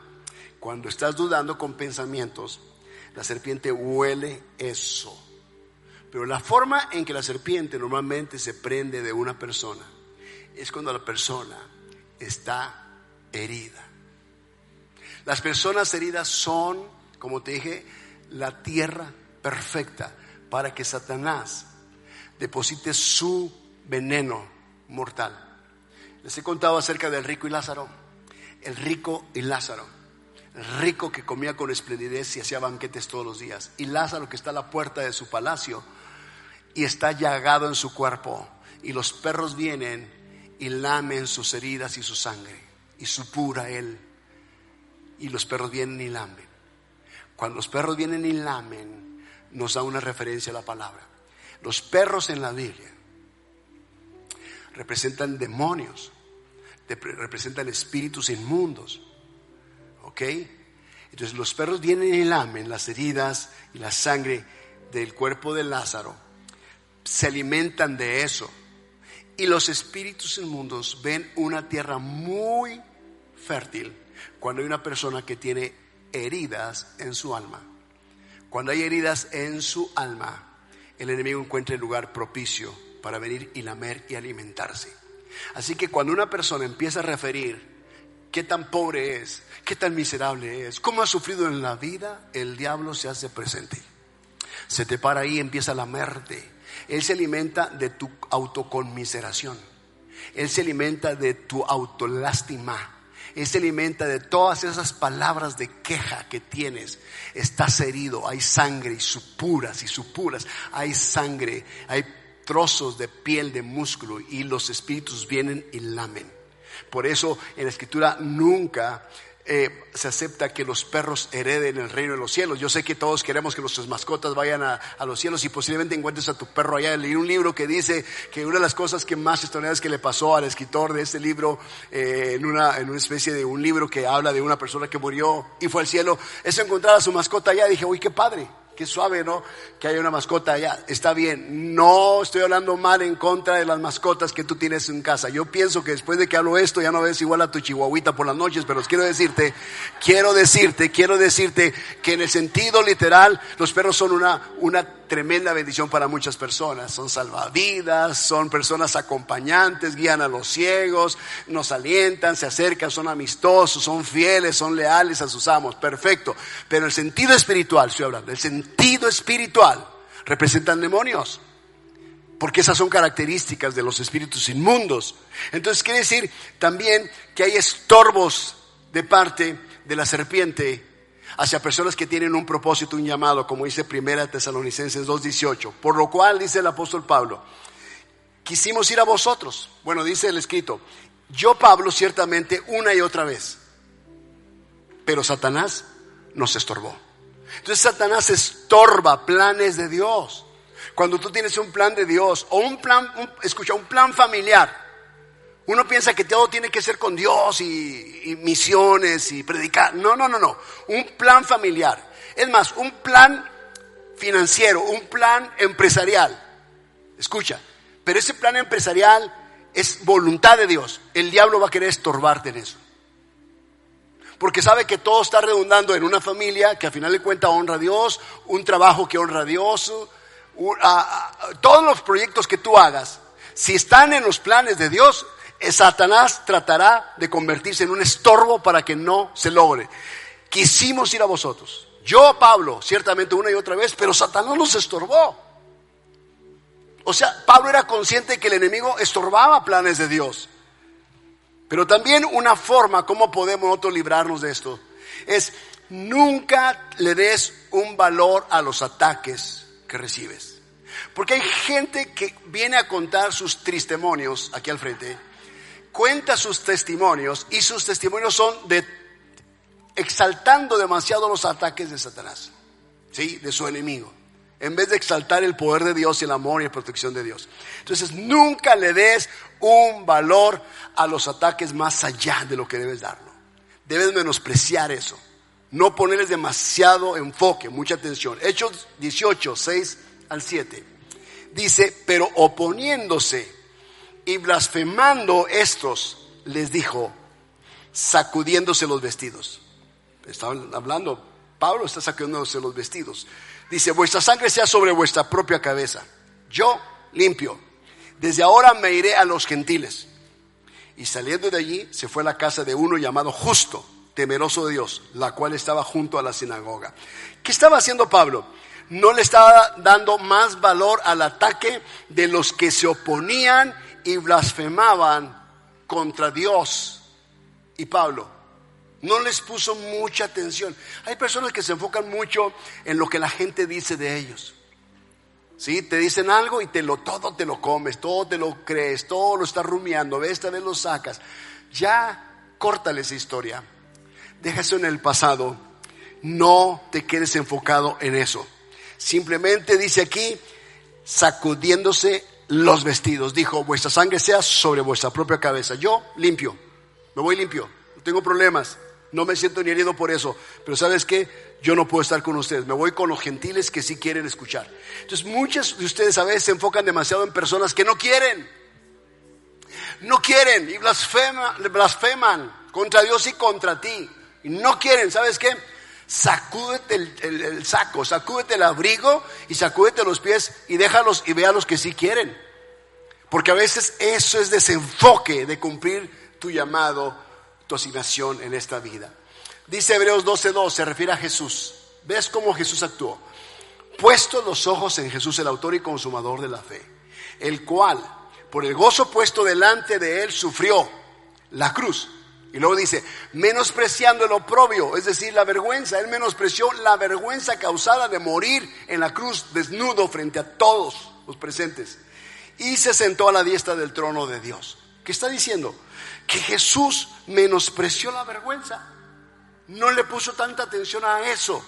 Cuando estás dudando con pensamientos, la serpiente huele eso pero la forma en que la serpiente normalmente se prende de una persona es cuando la persona está herida. Las personas heridas son, como te dije, la tierra perfecta para que Satanás deposite su veneno mortal. Les he contado acerca del rico y Lázaro. El rico y Lázaro. El rico que comía con esplendidez y hacía banquetes todos los días. Y Lázaro que está a la puerta de su palacio y está llagado en su cuerpo. Y los perros vienen y lamen sus heridas y su sangre y supura él. Y los perros vienen y lamen. Cuando los perros vienen y lamen, nos da una referencia a la palabra. Los perros en la Biblia representan demonios, representan espíritus inmundos. ¿Ok? Entonces los perros vienen y lamen las heridas y la sangre del cuerpo de Lázaro. Se alimentan de eso. Y los espíritus inmundos ven una tierra muy fértil cuando hay una persona que tiene heridas en su alma. Cuando hay heridas en su alma, el enemigo encuentra el lugar propicio para venir y lamer y alimentarse. Así que cuando una persona empieza a referir qué tan pobre es, qué tan miserable es, cómo ha sufrido en la vida, el diablo se hace presente. Se te para ahí y empieza a lamerte. Él se alimenta de tu autoconmiseración. Él se alimenta de tu autolástima. Él se alimenta de todas esas palabras de queja que tienes. Estás herido, hay sangre y supuras y supuras. Hay sangre, hay trozos de piel, de músculo y los espíritus vienen y lamen. Por eso en la escritura nunca eh, se acepta que los perros hereden el reino de los cielos. Yo sé que todos queremos que nuestras mascotas vayan a, los cielos y posiblemente encuentres a tu perro allá. Leí un libro que dice que una de las cosas que más extraordinarias que le pasó al escritor de este libro, eh, en, una, en una especie de un libro que habla de una persona que murió y fue al cielo, es encontrar a su mascota allá. dije, uy, qué padre qué suave, ¿no? Que haya una mascota allá. Está bien. No estoy hablando mal en contra de las mascotas que tú tienes en casa. Yo pienso que después de que hablo esto ya no ves igual a tu chihuahuita por las noches, pero quiero decirte, quiero decirte, quiero decirte que en el sentido literal los perros son una, una tremenda bendición para muchas personas. Son salvavidas, son personas acompañantes, guían a los ciegos, nos alientan, se acercan, son amistosos, son fieles, son leales a sus amos. Perfecto. Pero el sentido espiritual, estoy hablando, el sentido espiritual representan demonios. Porque esas son características de los espíritus inmundos. Entonces quiere decir también que hay estorbos de parte de la serpiente hacia personas que tienen un propósito, un llamado, como dice Primera Tesalonicenses 2.18. Por lo cual, dice el apóstol Pablo, quisimos ir a vosotros. Bueno, dice el escrito, yo Pablo ciertamente una y otra vez, pero Satanás nos estorbó. Entonces Satanás estorba planes de Dios. Cuando tú tienes un plan de Dios o un plan, escucha, un plan familiar, uno piensa que todo tiene que ser con Dios y, misiones y predicar. No, no, no, no. Un plan familiar. Es más, un plan financiero, un plan empresarial. Escucha, pero ese plan empresarial es voluntad de Dios. El diablo va a querer estorbarte en eso. Porque sabe que todo está redundando en una familia que a final de cuentas honra a Dios, un trabajo que honra a Dios, todos los proyectos que tú hagas, si están en los planes de Dios, Satanás tratará de convertirse en un estorbo para que no se logre. Quisimos ir a vosotros. Yo, Pablo, ciertamente una y otra vez, pero Satanás nos estorbó. O sea, Pablo era consciente que el enemigo estorbaba planes de Dios. Pero también una forma, ¿cómo podemos nosotros librarnos de esto? Es nunca le des un valor a los ataques que recibes. Porque hay gente que viene a contar sus tristemonios aquí al frente cuenta sus testimonios y sus testimonios son de exaltando demasiado los ataques de Satanás, ¿sí? De su enemigo. En vez de exaltar el poder de Dios y el amor y la protección de Dios. Entonces, nunca le des un valor a los ataques más allá de lo que debes darlo. Debes menospreciar eso. No ponerles demasiado enfoque, mucha atención. Hechos 18, 6 al 7. Dice, pero oponiéndose y blasfemando estos, les dijo, sacudiéndose los vestidos. Estaban hablando, Pablo está sacudiéndose los vestidos. Dice, vuestra sangre sea sobre vuestra propia cabeza. Yo limpio. Desde ahora me iré a los gentiles. Y saliendo de allí, se fue a la casa de uno llamado justo, temeroso de Dios, la cual estaba junto a la sinagoga. ¿Qué estaba haciendo Pablo? No le estaba dando más valor al ataque de los que se oponían y blasfemaban contra Dios y Pablo. No les puso mucha atención. Hay personas que se enfocan mucho en lo que la gente dice de ellos. ¿Sí? Te dicen algo y te lo, todo te lo comes, todo te lo crees, todo lo estás rumiando, esta vez lo sacas. Ya, córtale esa historia. Deja eso en el pasado. No te quedes enfocado en eso. Simplemente dice aquí, sacudiéndose los vestidos. Dijo, vuestra sangre sea sobre vuestra propia cabeza. Yo limpio, me voy limpio, no tengo problemas, no me siento ni herido por eso. Pero sabes qué, yo no puedo estar con ustedes, me voy con los gentiles que sí quieren escuchar. Entonces muchos de ustedes a veces se enfocan demasiado en personas que no quieren. No quieren y blasfeman contra Dios y contra ti. Y no quieren, ¿sabes qué? Sacúdete el, saco, sacúdete el abrigo y sacúdete los pies y déjalos y ve los que sí quieren. Porque a veces eso es desenfoque de cumplir tu llamado, tu asignación en esta vida. Dice Hebreos 12:2, se refiere a Jesús. ¿Ves cómo Jesús actuó? Puesto los ojos en Jesús, el autor y consumador de la fe, el cual, por el gozo puesto delante de él, sufrió la cruz y luego dice, menospreciando el oprobio, es decir, la vergüenza. Él menospreció la vergüenza causada de morir en la cruz desnudo frente a todos los presentes. Y se sentó a la diestra del trono de Dios. ¿Qué está diciendo? Que Jesús menospreció la vergüenza. No le puso tanta atención a eso.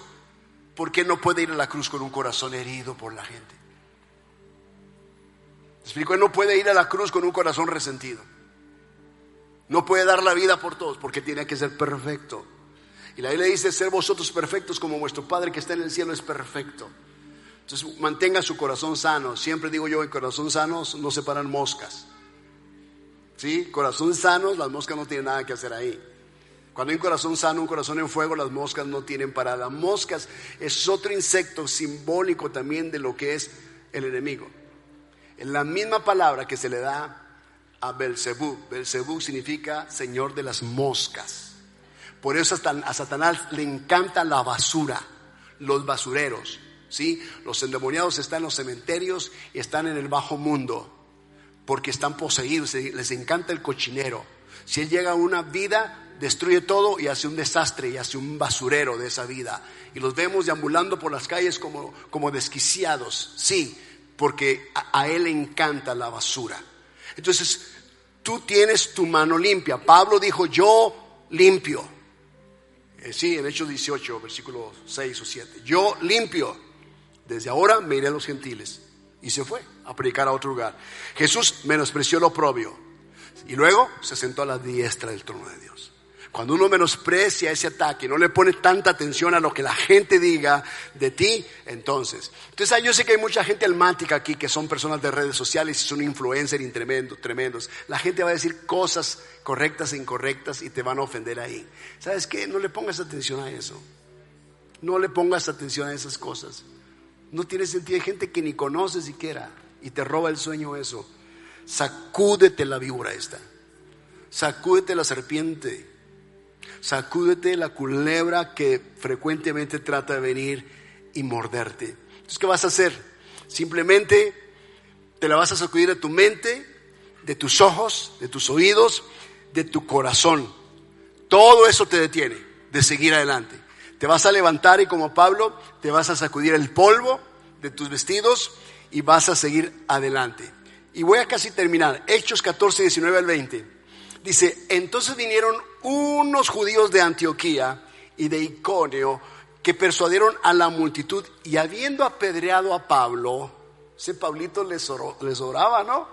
Porque no puede ir a la cruz con un corazón herido por la gente. explico? Él no puede ir a la cruz con un corazón resentido. No puede dar la vida por todos porque tiene que ser perfecto. Y la Biblia dice, ser vosotros perfectos como vuestro Padre que está en el cielo es perfecto. Entonces mantenga su corazón sano. Siempre digo yo, en corazón sano no se paran moscas. ¿Sí? Corazón sano, las moscas no tienen nada que hacer ahí. Cuando hay un corazón sano, un corazón en fuego, las moscas no tienen parada. Moscas es otro insecto simbólico también de lo que es el enemigo. En la misma palabra que se le da a Belcebú. Belcebú significa señor de las moscas. Por eso a Satanás le encanta la basura, los basureros. ¿sí? Los endemoniados están en los cementerios y están en el bajo mundo porque están poseídos, les encanta el cochinero. Si él llega a una vida, destruye todo y hace un desastre y hace un basurero de esa vida. Y los vemos deambulando por las calles como, como desquiciados, sí, porque a, a él le encanta la basura. Entonces, tú tienes tu mano limpia. Pablo dijo, yo limpio. Eh, sí, en Hechos 18, versículo 6 o 7. Yo limpio. Desde ahora me iré a los gentiles. Y se fue a predicar a otro lugar. Jesús menospreció lo propio. Y luego se sentó a la diestra del trono de Dios. Cuando uno menosprecia ese ataque, no le pone tanta atención a lo que la gente diga de ti, entonces. Entonces yo sé que hay mucha gente almática aquí que son personas de redes sociales y son influencers y tremendo, tremendos. La gente va a decir cosas correctas e incorrectas y te van a ofender ahí. ¿Sabes qué? No le pongas atención a eso. No le pongas atención a esas cosas. No tiene sentido. Hay gente que ni conoce siquiera y te roba el sueño eso. Sacúdete la víbora esta. Sacúdete la serpiente Sacúdete la culebra que frecuentemente trata de venir y morderte. Entonces, ¿qué vas a hacer? Simplemente te la vas a sacudir de tu mente, de tus ojos, de tus oídos, de tu corazón. Todo eso te detiene de seguir adelante. Te vas a levantar y como Pablo te vas a sacudir el polvo de tus vestidos y vas a seguir adelante. Y voy a casi terminar. Hechos 14, 19 al 20. Dice, entonces vinieron unos judíos de Antioquía y de Iconio que persuadieron a la multitud y habiendo apedreado a Pablo, ese Pablito les, oraba, ¿no?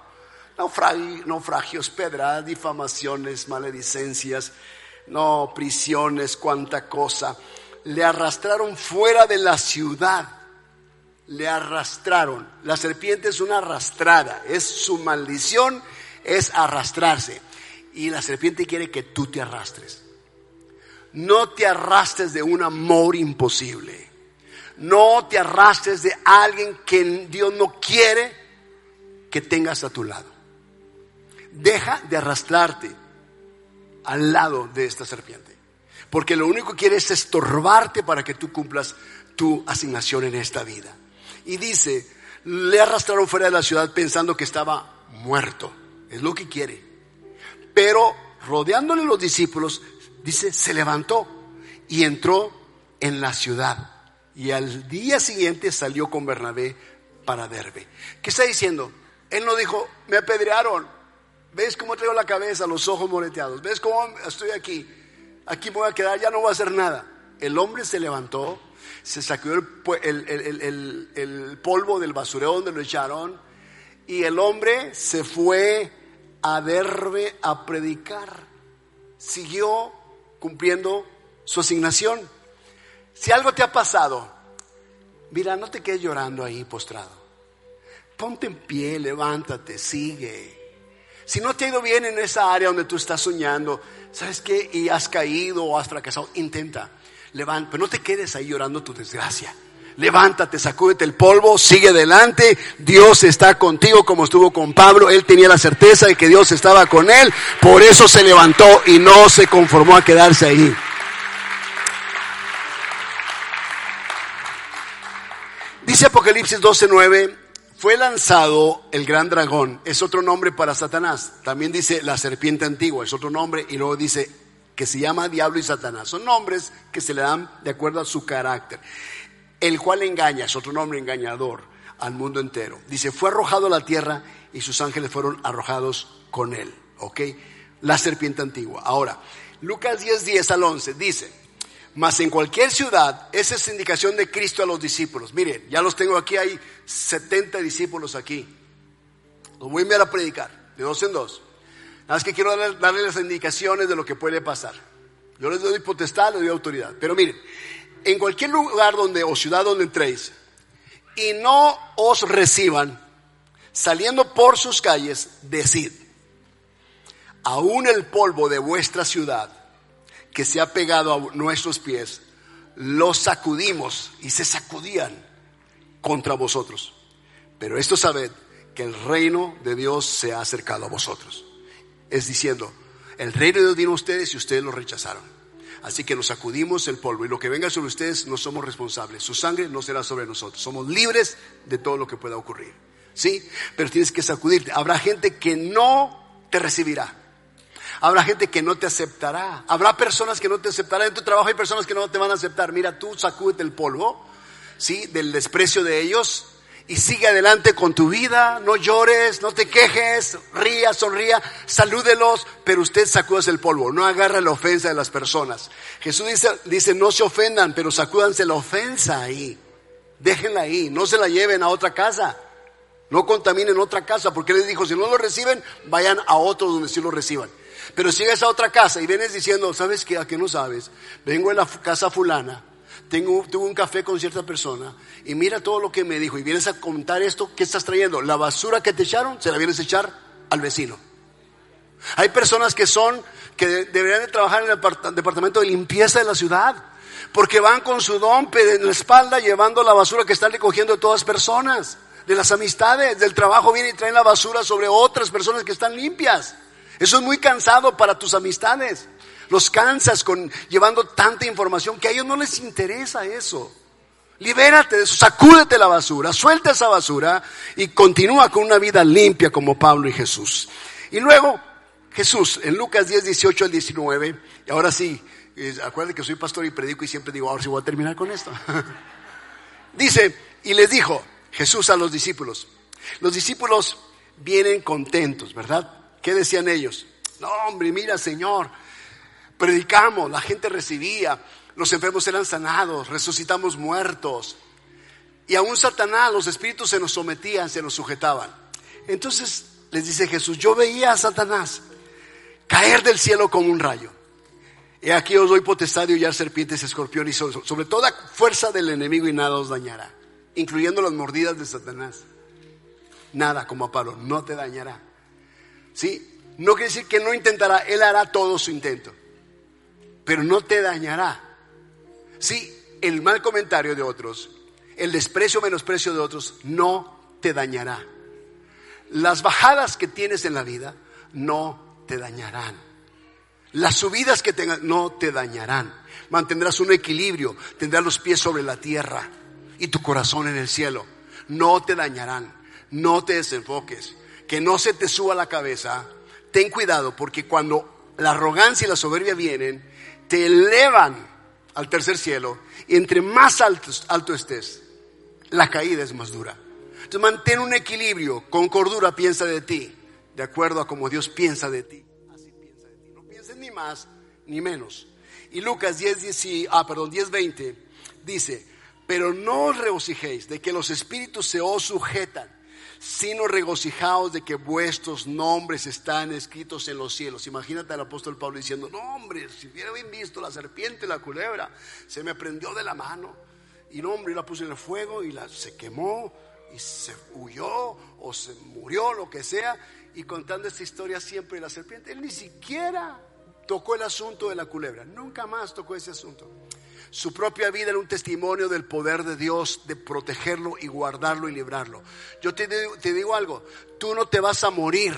naufragios, pedradas, difamaciones, maledicencias, no, prisiones, cuánta cosa. Le arrastraron fuera de la ciudad. Le arrastraron. La serpiente es una arrastrada. Es su maldición, es arrastrarse y la serpiente quiere que tú te arrastres. No te arrastres de un amor imposible. No te arrastres de alguien que Dios no quiere que tengas a tu lado. Deja de arrastrarte al lado de esta serpiente. Porque lo único que quiere es estorbarte para que tú cumplas tu asignación en esta vida. Y dice, le arrastraron fuera de la ciudad pensando que estaba muerto. Es lo que quiere. Pero rodeándole los discípulos, dice, se levantó y entró en la ciudad. Y al día siguiente salió con Bernabé para Derbe. ¿Qué está diciendo? Él no dijo, me apedrearon. ¿Ves cómo traigo la cabeza, los ojos moreteados? ¿Ves cómo estoy aquí? Aquí me voy a quedar, ya no voy a hacer nada. El hombre se levantó, se sacudió el, el polvo del basurero donde lo echaron y el hombre se fue a Derbe a predicar. Siguió cumpliendo su asignación. Si algo te ha pasado, mira, no te quedes llorando ahí postrado. Ponte en pie, levántate, sigue. Si no te ha ido bien en esa área donde tú estás soñando, ¿sabes qué? Y has caído o has fracasado, intenta. Levanta, pero no te quedes ahí llorando tu desgracia. Levántate, sacúdete el polvo, sigue adelante. Dios está contigo como estuvo con Pablo. Él tenía la certeza de que Dios estaba con él. Por eso se levantó y no se conformó a quedarse ahí. Dice Apocalipsis 12:9, fue lanzado el gran dragón, es otro nombre para Satanás. También dice la serpiente antigua, es otro nombre, y luego dice que se llama diablo y Satanás. Son nombres que se le dan de acuerdo a su carácter el cual engaña, es otro nombre engañador, al mundo entero. Dice, fue arrojado a la tierra y sus ángeles fueron arrojados con él. ¿Ok? La serpiente antigua. Ahora, Lucas 10, 10 al 11 dice, mas en cualquier ciudad, esa es indicación de Cristo a los discípulos. Miren, ya los tengo aquí, hay 70 discípulos aquí. Los voy a enviar a predicar, de dos en dos. Nada más que quiero darles darle las indicaciones de lo que puede pasar. Yo les doy potestad, les doy autoridad. Pero miren, en cualquier lugar donde o ciudad donde entréis y no os reciban, saliendo por sus calles, decid, aún el polvo de vuestra ciudad que se ha pegado a nuestros pies, lo sacudimos y se sacudían contra vosotros. Pero esto sabed que el reino de Dios se ha acercado a vosotros. Es diciendo, el reino de Dios vino a ustedes y ustedes lo rechazaron. Así que nos sacudimos el polvo y lo que venga sobre ustedes no somos responsables. Su sangre no será sobre nosotros. Somos libres de todo lo que pueda ocurrir. ¿Sí? Pero tienes que sacudirte. Habrá gente que no te recibirá. Habrá gente que no te aceptará. Habrá personas que no te aceptarán en tu trabajo. Hay personas que no te van a aceptar. Mira, tú sacúdete el polvo, ¿sí? Del desprecio de ellos y sigue adelante con tu vida, no llores, no te quejes, ría, sonría, salúdelos, pero usted sacúdase el polvo, no agarra la ofensa de las personas. Jesús dice, dice, no se ofendan, pero sacúdanse la ofensa ahí, déjenla ahí, no se la lleven a otra casa, no contaminen otra casa, porque les dijo, si no lo reciben, vayan a otro donde sí lo reciban. Pero si a otra casa y vienes diciendo, ¿sabes qué? ¿A qué no sabes? Vengo a la casa fulana, tengo, tuve un café con cierta persona y mira todo lo que me dijo y vienes a contar esto, ¿qué estás trayendo? La basura que te echaron, se la vienes a echar al vecino. Hay personas que son, que deberían de trabajar en el departamento de limpieza de la ciudad, porque van con su dompe en la espalda llevando la basura que están recogiendo de todas personas, de las amistades, del trabajo, vienen y traen la basura sobre otras personas que están limpias. Eso es muy cansado para tus amistades. Los cansas con llevando tanta información que a ellos no les interesa eso. Libérate de eso, sacúdete la basura, suelta esa basura y continúa con una vida limpia como Pablo y Jesús. Y luego Jesús en Lucas 10, 18 al 19, y ahora sí, acuérdense que soy pastor y predico y siempre digo, ahora sí voy a terminar con esto. Dice, y les dijo Jesús a los discípulos, los discípulos vienen contentos, ¿verdad? ¿Qué decían ellos? No, hombre, mira Señor, predicamos, la gente recibía, los enfermos eran sanados, resucitamos muertos. Y aún Satanás, los espíritus se nos sometían, se nos sujetaban. Entonces les dice Jesús, yo veía a Satanás caer del cielo como un rayo. Y aquí os doy potestad de hollar serpientes, escorpiones sobre toda fuerza del enemigo y nada os dañará, incluyendo las mordidas de Satanás. Nada, como a Pablo, no te dañará. ¿Sí? No quiere decir que no intentará, él hará todo su intento pero no te dañará. Sí, el mal comentario de otros, el desprecio o menosprecio de otros, no te dañará. Las bajadas que tienes en la vida no te dañarán. Las subidas que tengas no te dañarán. Mantendrás un equilibrio, tendrás los pies sobre la tierra y tu corazón en el cielo. No te dañarán. No te desenfoques. Que no se te suba la cabeza. Ten cuidado porque cuando la arrogancia y la soberbia vienen, te elevan al tercer cielo y entre más alto, alto estés, la caída es más dura. Entonces mantén un equilibrio, con cordura piensa de ti, de acuerdo a como Dios piensa de ti. Así piensa de ti. No pienses ni más ni menos. Y Lucas 10, 10, ah, perdón, 10, 20 dice, pero no os regocijéis de que los espíritus se os sujetan, sino regocijaos de que vuestros nombres están escritos en los cielos. Imagínate al apóstol Pablo diciendo, no hombre, si hubiera visto la serpiente, la culebra, se me prendió de la mano. Y no hombre, la puse en el fuego y la, se quemó y se huyó o se murió, lo que sea. Y contando esta historia siempre la serpiente, él ni siquiera tocó el asunto de la culebra, nunca más tocó ese asunto. Su propia vida era un testimonio del poder de Dios de protegerlo y guardarlo y librarlo. Yo te digo, te digo algo, tú no te vas a morir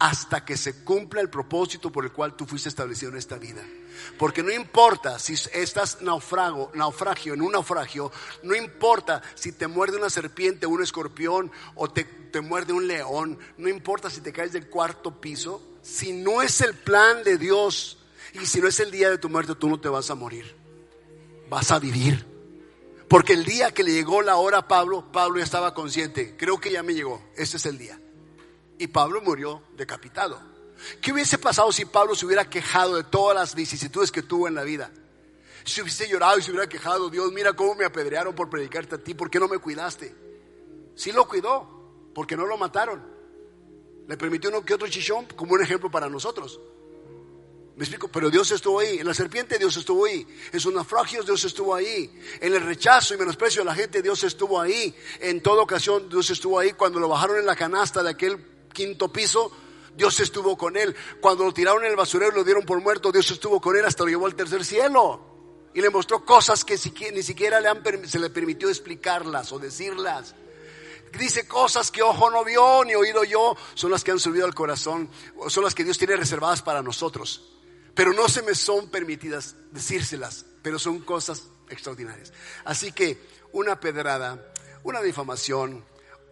hasta que se cumpla el propósito por el cual tú fuiste establecido en esta vida. Porque no importa si estás naufrago, naufragio, en un naufragio, no importa si te muerde una serpiente, un escorpión o te, te muerde un león, no importa si te caes del cuarto piso, si no es el plan de Dios y si no es el día de tu muerte, tú no te vas a morir vas a vivir. Porque el día que le llegó la hora a Pablo, Pablo ya estaba consciente, creo que ya me llegó, este es el día. Y Pablo murió decapitado. ¿Qué hubiese pasado si Pablo se hubiera quejado de todas las vicisitudes que tuvo en la vida? Si hubiese llorado y se hubiera quejado, Dios, mira cómo me apedrearon por predicarte a ti, ¿por qué no me cuidaste? Sí lo cuidó, porque no lo mataron. Le permitió uno que otro chichón como un ejemplo para nosotros. Me explico, pero Dios estuvo ahí. En la serpiente Dios estuvo ahí. En sus naufragios Dios estuvo ahí. En el rechazo y menosprecio de la gente Dios estuvo ahí. En toda ocasión Dios estuvo ahí. Cuando lo bajaron en la canasta de aquel quinto piso, Dios estuvo con él. Cuando lo tiraron en el basurero y lo dieron por muerto, Dios estuvo con él hasta lo llevó al tercer cielo. Y le mostró cosas que ni siquiera le se le permitió explicarlas o decirlas. Dice cosas que ojo no vio ni oído yo, son las que han subido al corazón, son las que Dios tiene reservadas para nosotros pero no se me son permitidas decírselas, pero son cosas extraordinarias. Así que una pedrada, una difamación,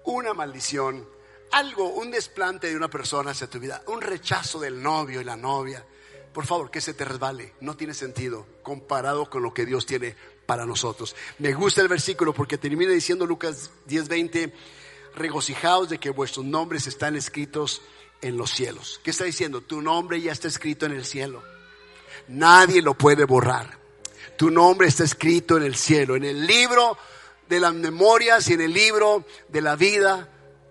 una maldición, algo, un desplante de una persona hacia tu vida, un rechazo del novio y la novia, por favor, que se te resbale, no tiene sentido comparado con lo que Dios tiene para nosotros. Me gusta el versículo porque termina diciendo Lucas 10:20, regocijaos de que vuestros nombres están escritos en los cielos. ¿Qué está diciendo? Tu nombre ya está escrito en el cielo. Nadie lo puede borrar. Tu nombre está escrito en el cielo, en el libro de las memorias y en el libro de la vida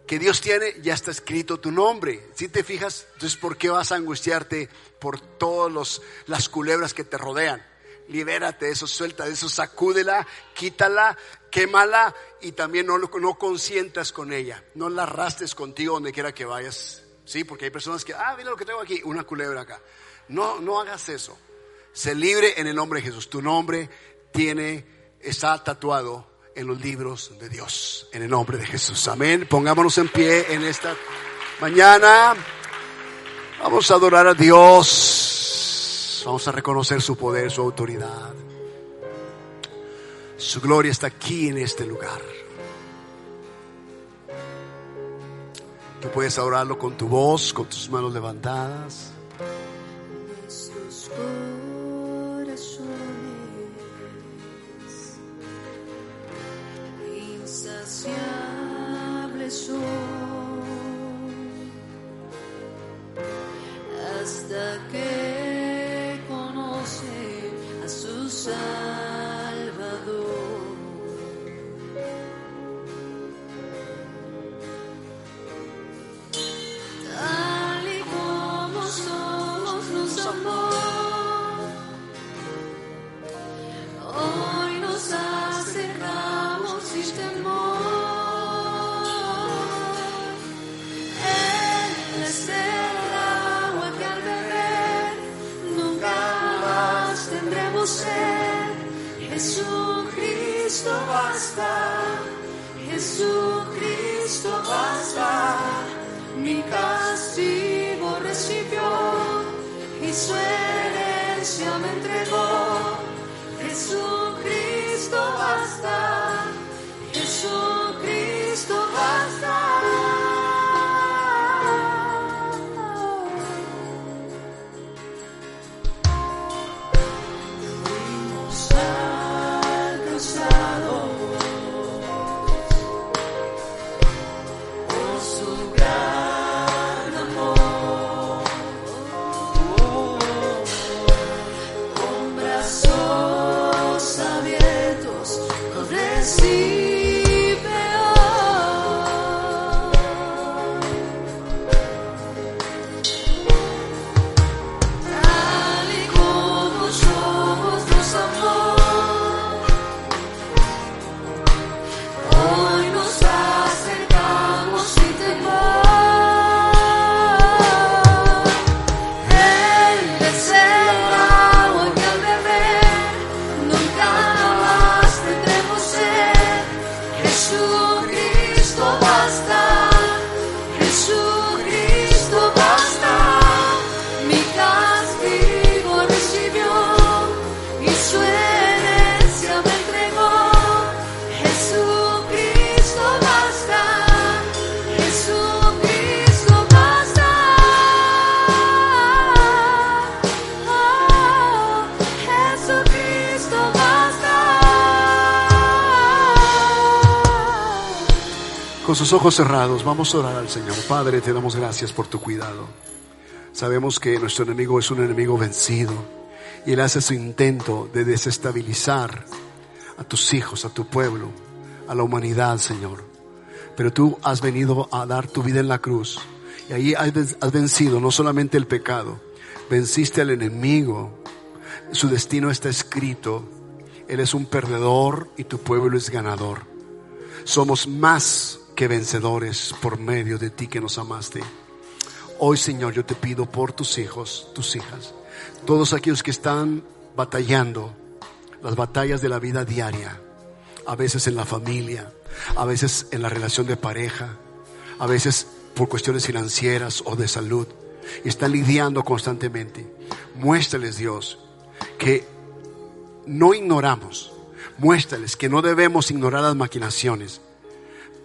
que Dios tiene, ya está escrito tu nombre. Si te fijas, entonces ¿por qué vas a angustiarte por todas las culebras que te rodean? Libérate de eso, suelta de eso, sacúdela, quítala, quémala y también no, no consientas con ella. No la arrastres contigo donde quiera que vayas. Sí, porque hay personas que, ah, mira lo que tengo aquí, una culebra acá. No, no hagas eso. Sé libre en el nombre de Jesús. Tu nombre tiene, está tatuado en los libros de Dios. En el nombre de Jesús. Amén. Pongámonos en pie en esta mañana. Vamos a adorar a Dios. Vamos a reconocer su poder, su autoridad. Su gloria está aquí en este lugar. Tú puedes adorarlo con tu voz, con tus manos levantadas. Hasta que basta, Jesucristo basta, mi castigo recibió y su herencia me entregó. Jesucristo basta, Jesús sus ojos cerrados, vamos a orar al Señor. Padre, te damos gracias por tu cuidado. Sabemos que nuestro enemigo es un enemigo vencido y él hace su intento de desestabilizar a tus hijos, a tu pueblo, a la humanidad, Señor. Pero tú has venido a dar tu vida en la cruz y ahí has vencido no solamente el pecado, venciste al enemigo. Su destino está escrito. Él es un perdedor y tu pueblo es ganador. Somos más que vencedores por medio de ti que nos amaste. Hoy, Señor, yo te pido por tus hijos, tus hijas, todos aquellos que están batallando las batallas de la vida diaria, a veces en la familia, a veces en la relación de pareja, a veces por cuestiones financieras o de salud, y están lidiando constantemente. Muéstrales, Dios, que no ignoramos, muéstrales que no debemos ignorar las maquinaciones,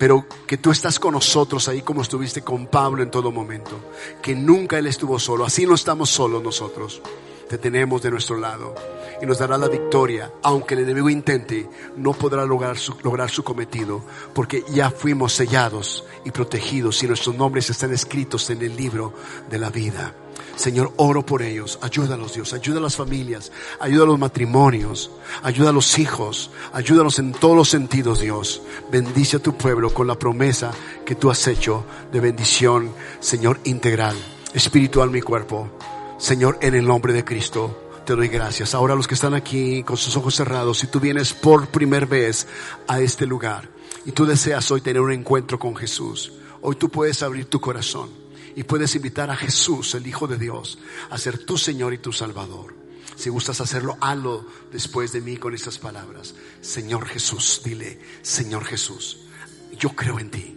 pero que tú estás con nosotros ahí como estuviste con Pablo en todo momento, que nunca Él estuvo solo, así no estamos solos nosotros, te tenemos de nuestro lado y nos dará la victoria, aunque el enemigo intente, no podrá lograr su, lograr su cometido, porque ya fuimos sellados y protegidos y nuestros nombres están escritos en el libro de la vida. Señor, oro por ellos. Ayúdalos, Dios. Ayuda a las familias. Ayuda a los matrimonios. Ayuda a los hijos. Ayúdalos en todos los sentidos, Dios. Bendice a tu pueblo con la promesa que tú has hecho de bendición, Señor, integral, espiritual, mi cuerpo. Señor, en el nombre de Cristo te doy gracias. Ahora los que están aquí con sus ojos cerrados, si tú vienes por primera vez a este lugar y tú deseas hoy tener un encuentro con Jesús, hoy tú puedes abrir tu corazón y puedes invitar a Jesús, el Hijo de Dios, a ser tu Señor y tu Salvador. Si gustas hacerlo, hazlo después de mí con estas palabras. Señor Jesús, dile, Señor Jesús, yo creo en ti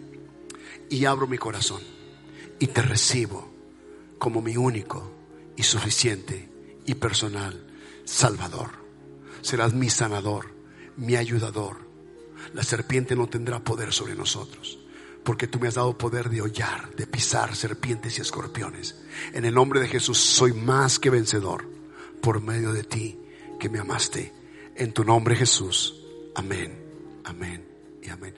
y abro mi corazón y te recibo como mi único y suficiente y personal Salvador. Serás mi sanador, mi ayudador. La serpiente no tendrá poder sobre nosotros, porque tú me has dado poder de hollar, de pisar serpientes y escorpiones. En el nombre de Jesús soy más que vencedor por medio de ti que me amaste. En tu nombre Jesús. Amén, amén y amén.